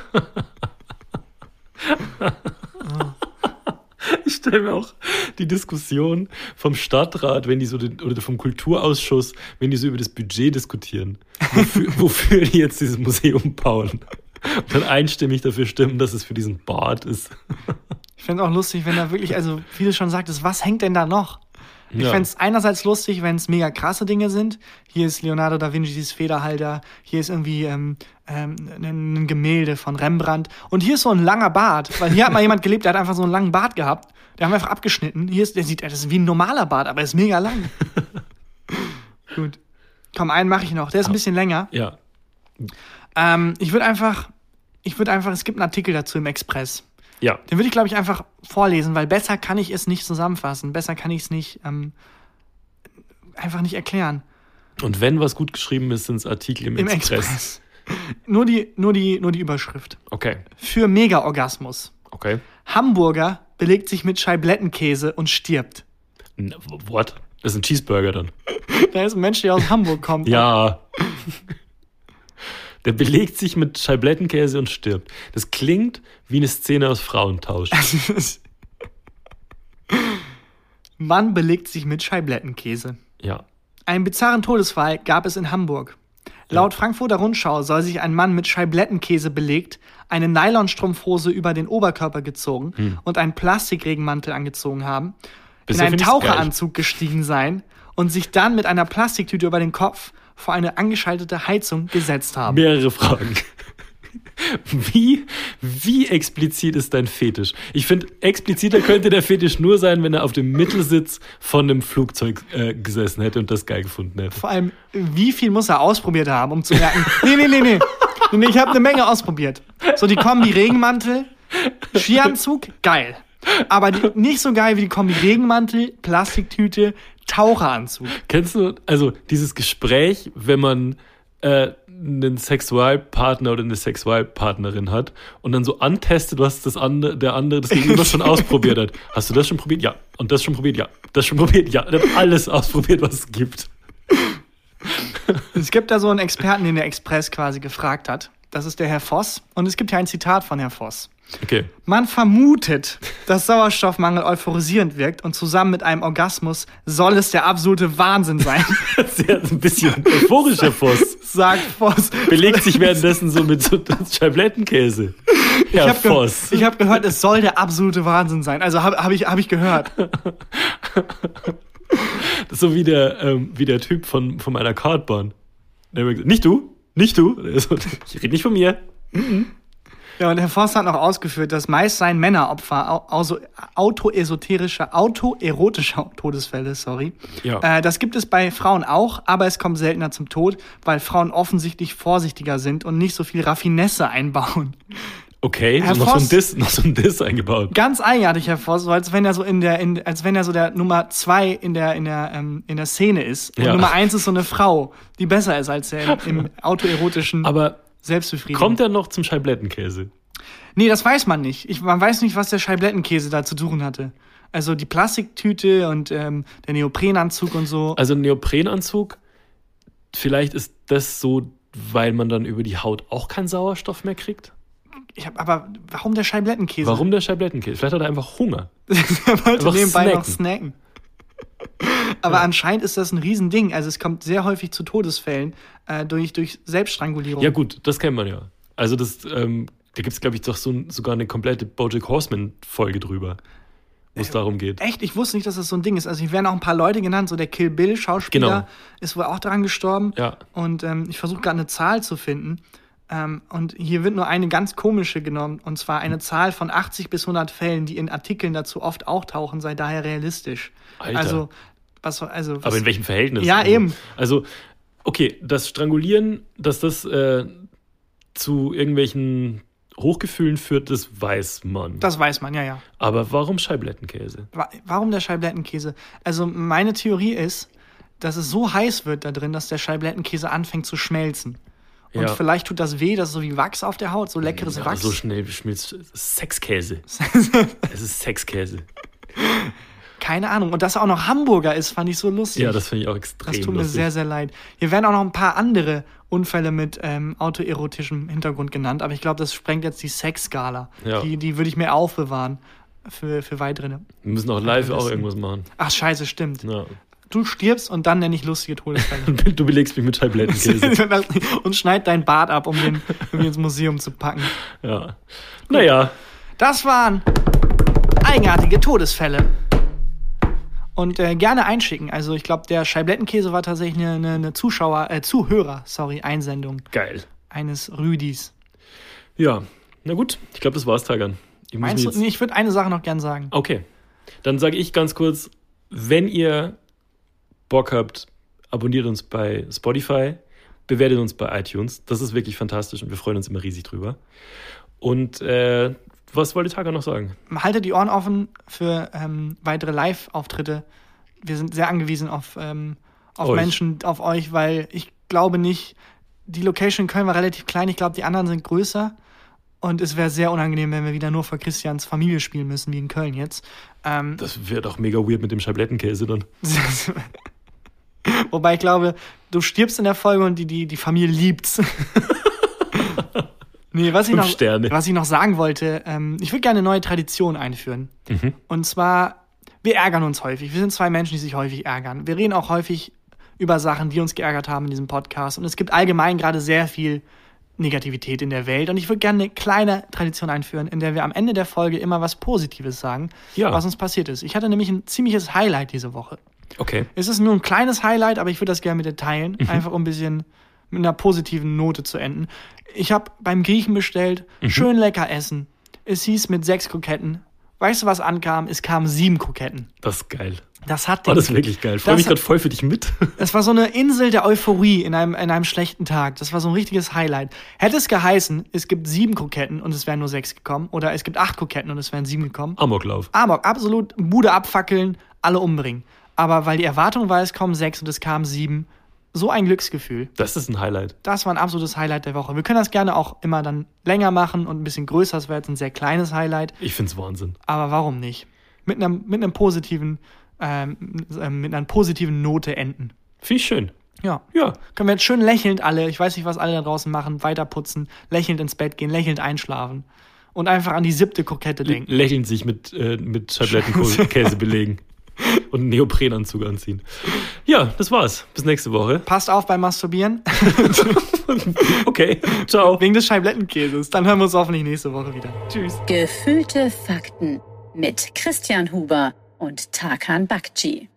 Ich stelle mir auch die Diskussion vom Stadtrat, wenn die so den, oder vom Kulturausschuss, wenn die so über das Budget diskutieren, wofür, *laughs* wofür die jetzt dieses Museum bauen. Und dann einstimmig dafür stimmen, dass es für diesen Bart ist. Ich fände auch lustig, wenn da wirklich, also wie du schon sagtest, was hängt denn da noch? Ich Ja. fände es einerseits lustig, wenn es mega krasse Dinge sind. Hier ist Leonardo da Vinci's Federhalter, hier ist irgendwie ähm, ähm, ein Gemälde von Rembrandt und hier ist so ein langer Bart, weil hier hat mal *laughs* jemand gelebt, der hat einfach so einen langen Bart gehabt. Der haben wir einfach abgeschnitten. Hier ist, der sieht, das ist wie ein normaler Bart, aber er ist mega lang. *laughs* Gut. Komm, einen mache ich noch. Der ist ein bisschen länger. Ja. Ähm, ich würde einfach, ich würde einfach, es gibt einen Artikel dazu im Express. Ja. Den würde ich, glaube ich, einfach vorlesen, weil besser kann ich es nicht zusammenfassen. Besser kann ich es nicht, ähm, einfach nicht erklären. Und wenn was gut geschrieben ist, sind es Artikel im, Im Express. Express. *laughs* Nur die, nur die, nur die Überschrift. Okay. Für Mega-Orgasmus. Okay. Hamburger belegt sich mit Scheiblettenkäse und stirbt. What? Das ist ein Cheeseburger dann. *laughs* Da ist ein Mensch, der aus Hamburg kommt. Ja. *laughs* Der belegt sich mit Scheiblettenkäse und stirbt. Das klingt wie eine Szene aus Frauentausch. *laughs* Mann belegt sich mit Scheiblettenkäse. Ja. Einen bizarren Todesfall gab es in Hamburg. Laut Frankfurter Rundschau soll sich ein Mann mit Scheiblettenkäse belegt, eine Nylonstrumpfhose über den Oberkörper gezogen Hm. und einen Plastikregenmantel angezogen haben, Bisher in einen Taucheranzug gestiegen sein und sich dann mit einer Plastiktüte über den Kopf vor eine angeschaltete Heizung gesetzt haben. Mehrere Fragen. Wie, wie explizit ist dein Fetisch? Ich finde, expliziter könnte der Fetisch nur sein, wenn er auf dem Mittelsitz von einem Flugzeug äh, gesessen hätte und das geil gefunden hätte. Vor allem, wie viel muss er ausprobiert haben, um zu merken, *laughs* nee, nee, nee, nee, nee, ich habe eine Menge ausprobiert. So die Kombi Regenmantel, Skianzug, geil. Aber die, nicht so geil wie die Kombi Regenmantel, Plastiktüte, Taucheranzug. Kennst du, also dieses Gespräch, wenn man äh, einen Sexualpartner oder eine Sexualpartnerin hat und dann so antestet, was das andere, der andere das Gegenüber schon *laughs* ausprobiert hat. Hast du das schon probiert? Ja. Und das schon probiert? Ja. Das schon probiert? Ja. Ich habe alles ausprobiert, was es gibt. Es gibt da so einen Experten, den der Express quasi gefragt hat. Das ist der Herr Voss. Und es gibt ja ein Zitat von Herr Voss. Okay. Man vermutet, dass Sauerstoffmangel euphorisierend wirkt und zusammen mit einem Orgasmus soll es der absolute Wahnsinn sein, *laughs* Sehr, ein bisschen euphorischer Voss. sagt Voss. Belegt sich währenddessen so mit so *laughs* Scheiblettenkäse. Herr Ich habe ge Voss. ich hab gehört, es soll der absolute Wahnsinn sein. Also habe hab ich, hab ich gehört. Das so wie der, ähm, wie der Typ von, von meiner Kartbahn. Der hat mir gesagt, nicht du, nicht du. So, Ich rede nicht von mir. Ja, und Herr Forster hat noch ausgeführt, dass meist seien Männeropfer also autoesoterischer, autoerotischer *laughs* Todesfälle, sorry. Ja. Äh, das gibt es bei Frauen auch, aber es kommt seltener zum Tod, weil Frauen offensichtlich vorsichtiger sind und nicht so viel Raffinesse einbauen. Okay, Herr so noch, so ein Voss- Diss, noch so ein Diss eingebaut. Ganz eigenartig, Herr Voss, so als wenn er so in der, in, als wenn er so der Nummer zwei in der, in der, ähm, in der Szene ist. Und Ja. Nummer eins ist so eine Frau, die besser ist als er im, im *laughs* autoerotischen Aber Selbstbefriedigung. kommt er noch zum Scheiblettenkäse? Nee, das weiß man nicht. Ich, man weiß nicht, was der Scheiblettenkäse da zu tun hatte. Also die Plastiktüte und ähm, der Neoprenanzug und so. Also ein Neoprenanzug, vielleicht ist das so, weil man dann über die Haut auch keinen Sauerstoff mehr kriegt? Ich hab, aber warum der Scheiblettenkäse? Warum der Scheiblettenkäse? Vielleicht hat er einfach Hunger. *laughs* er wollte Einfach nebenbei noch snacken. *laughs* Aber anscheinend ist das ein Riesending. Also es kommt sehr häufig zu Todesfällen äh, durch, durch Selbststrangulierung. Ja gut, das kennt man ja. Also das, ähm, da gibt es, glaube ich, doch so, sogar eine komplette Bojack Horseman-Folge drüber, wo es darum geht. Echt? Ich wusste nicht, dass das so ein Ding ist. Also hier werden auch ein paar Leute genannt. So der Kill Bill Schauspieler Genau. ist wohl auch daran gestorben. Ja. Und ähm, ich versuche gerade eine Zahl zu finden. Ähm, und hier wird nur eine ganz komische genommen. Und zwar eine Zahl von 80 bis 100 Fällen, die in Artikeln dazu oft auftauchen, sei daher realistisch. Alter. Also, was, also, was, Aber in welchem Verhältnis? Ja, eben. Also, okay, das Strangulieren, dass das äh, zu irgendwelchen Hochgefühlen führt, das weiß man. Das weiß man, ja, ja. Aber warum Scheiblettenkäse? Wa- Warum der Scheiblettenkäse? Also meine Theorie ist, dass es so heiß wird da drin, dass der Scheiblettenkäse anfängt zu schmelzen. Und Ja. vielleicht tut das weh, das ist so wie Wachs auf der Haut, so leckeres Ja, Wachs. so schnell schmilzt Sexkäse. *laughs* es ist Sexkäse. Keine Ahnung. Und dass er auch noch Hamburger ist, fand ich so lustig. Ja, das finde ich auch extrem Das tut mir lustig. sehr, sehr leid. Hier werden auch noch ein paar andere Unfälle mit ähm, autoerotischem Hintergrund genannt, aber ich glaube, das sprengt jetzt die Sexskala. Ja. Die, die würde ich mir aufbewahren für, für weitere. Wir müssen auch live auch irgendwas machen. Ach, scheiße, stimmt. Ja. Du stirbst und dann nenne ich lustige *laughs* Todesfälle. Du belegst mich mit Scheiblettenkäse. *laughs* und schneid dein Bart ab, um den, um ihn ins Museum zu packen. ja. Naja, Das waren eigenartige Todesfälle. Und äh, gerne einschicken. Also ich glaube, der Scheiblettenkäse war tatsächlich eine, eine, eine Zuschauer, äh, Zuhörer, sorry, Einsendung geil. eines Rüdis. Ja, na gut, ich glaube, das war's, Tagan. Ich Meinst du? Nee, ich würde eine Sache noch gern sagen. Okay. Dann sage ich ganz kurz, wenn ihr Bock habt, abonniert uns bei Spotify, bewertet uns bei iTunes. Das ist wirklich fantastisch und wir freuen uns immer riesig drüber. Und äh, was wollte Taga noch sagen? Haltet die Ohren offen für ähm, weitere Live-Auftritte. Wir sind sehr angewiesen auf, ähm, auf Euch. Menschen, auf euch, weil ich glaube nicht, die Location in Köln war relativ klein. Ich glaube, die anderen sind größer. Und es wäre sehr unangenehm, wenn wir wieder nur vor Christians Familie spielen müssen, wie in Köln jetzt. Ähm, Das wird auch mega weird mit dem Scheiblettenkäse dann. *laughs* *laughs* Wobei ich glaube, du stirbst in der Folge und die, die, die Familie liebt's. *laughs* nee, was ich, noch, Sterne. was ich noch sagen wollte, ähm, ich würde gerne eine neue Tradition einführen. Mhm. Und zwar, wir ärgern uns häufig. Wir sind zwei Menschen, die sich häufig ärgern. Wir reden auch häufig über Sachen, die uns geärgert haben in diesem Podcast. Und es gibt allgemein gerade sehr viel Negativität in der Welt. Und ich würde gerne eine kleine Tradition einführen, in der wir am Ende der Folge immer was Positives sagen, Ja. was uns passiert ist. Ich hatte nämlich ein ziemliches Highlight diese Woche. Okay. Es ist nur ein kleines Highlight, aber ich würde das gerne mit dir teilen, einfach um ein bisschen mit einer positiven Note zu enden. Ich habe beim Griechen bestellt, schön lecker essen. Es hieß mit sechs Kroketten. Weißt du, was ankam? Es kamen sieben Kroketten. Das ist geil. Das hat Oh, den, das ist wirklich geil. Ich freue mich gerade voll für dich mit. *laughs* es war so eine Insel der Euphorie in einem, in einem schlechten Tag. Das war so ein richtiges Highlight. Hätte es geheißen, es gibt sieben Kroketten und es wären nur sechs gekommen, oder es gibt acht Kroketten und es wären sieben gekommen, Amoklauf. Amok, absolut Bude abfackeln, alle umbringen. Aber weil die Erwartung war, es kommen sechs und es kamen sieben, so ein Glücksgefühl. Das ist ein Highlight. Das war ein absolutes Highlight der Woche. Wir können das gerne auch immer dann länger machen und ein bisschen größer. Das war jetzt ein sehr kleines Highlight. Ich find's Wahnsinn. Aber warum nicht? Mit einem, mit einem positiven, ähm, ähm, mit einer positiven Note enden. Finde ich schön. Ja. Ja. Können wir jetzt schön lächelnd alle, ich weiß nicht, was alle da draußen machen, weiter putzen, lächelnd ins Bett gehen, lächelnd einschlafen. Und einfach an die siebte Krokette denken. Lächelnd sich mit, äh, mit Scheiblettenkäse *laughs* belegen. *laughs* Und einen Neoprenanzug anziehen. Ja, das war's. Bis nächste Woche. Passt auf beim Masturbieren. *laughs* Okay, ciao. Wegen des Scheiblettenkäses. Dann hören wir uns hoffentlich nächste Woche wieder. Tschüss. Gefühlte Fakten mit Christian Huber und Tarkan Bakci.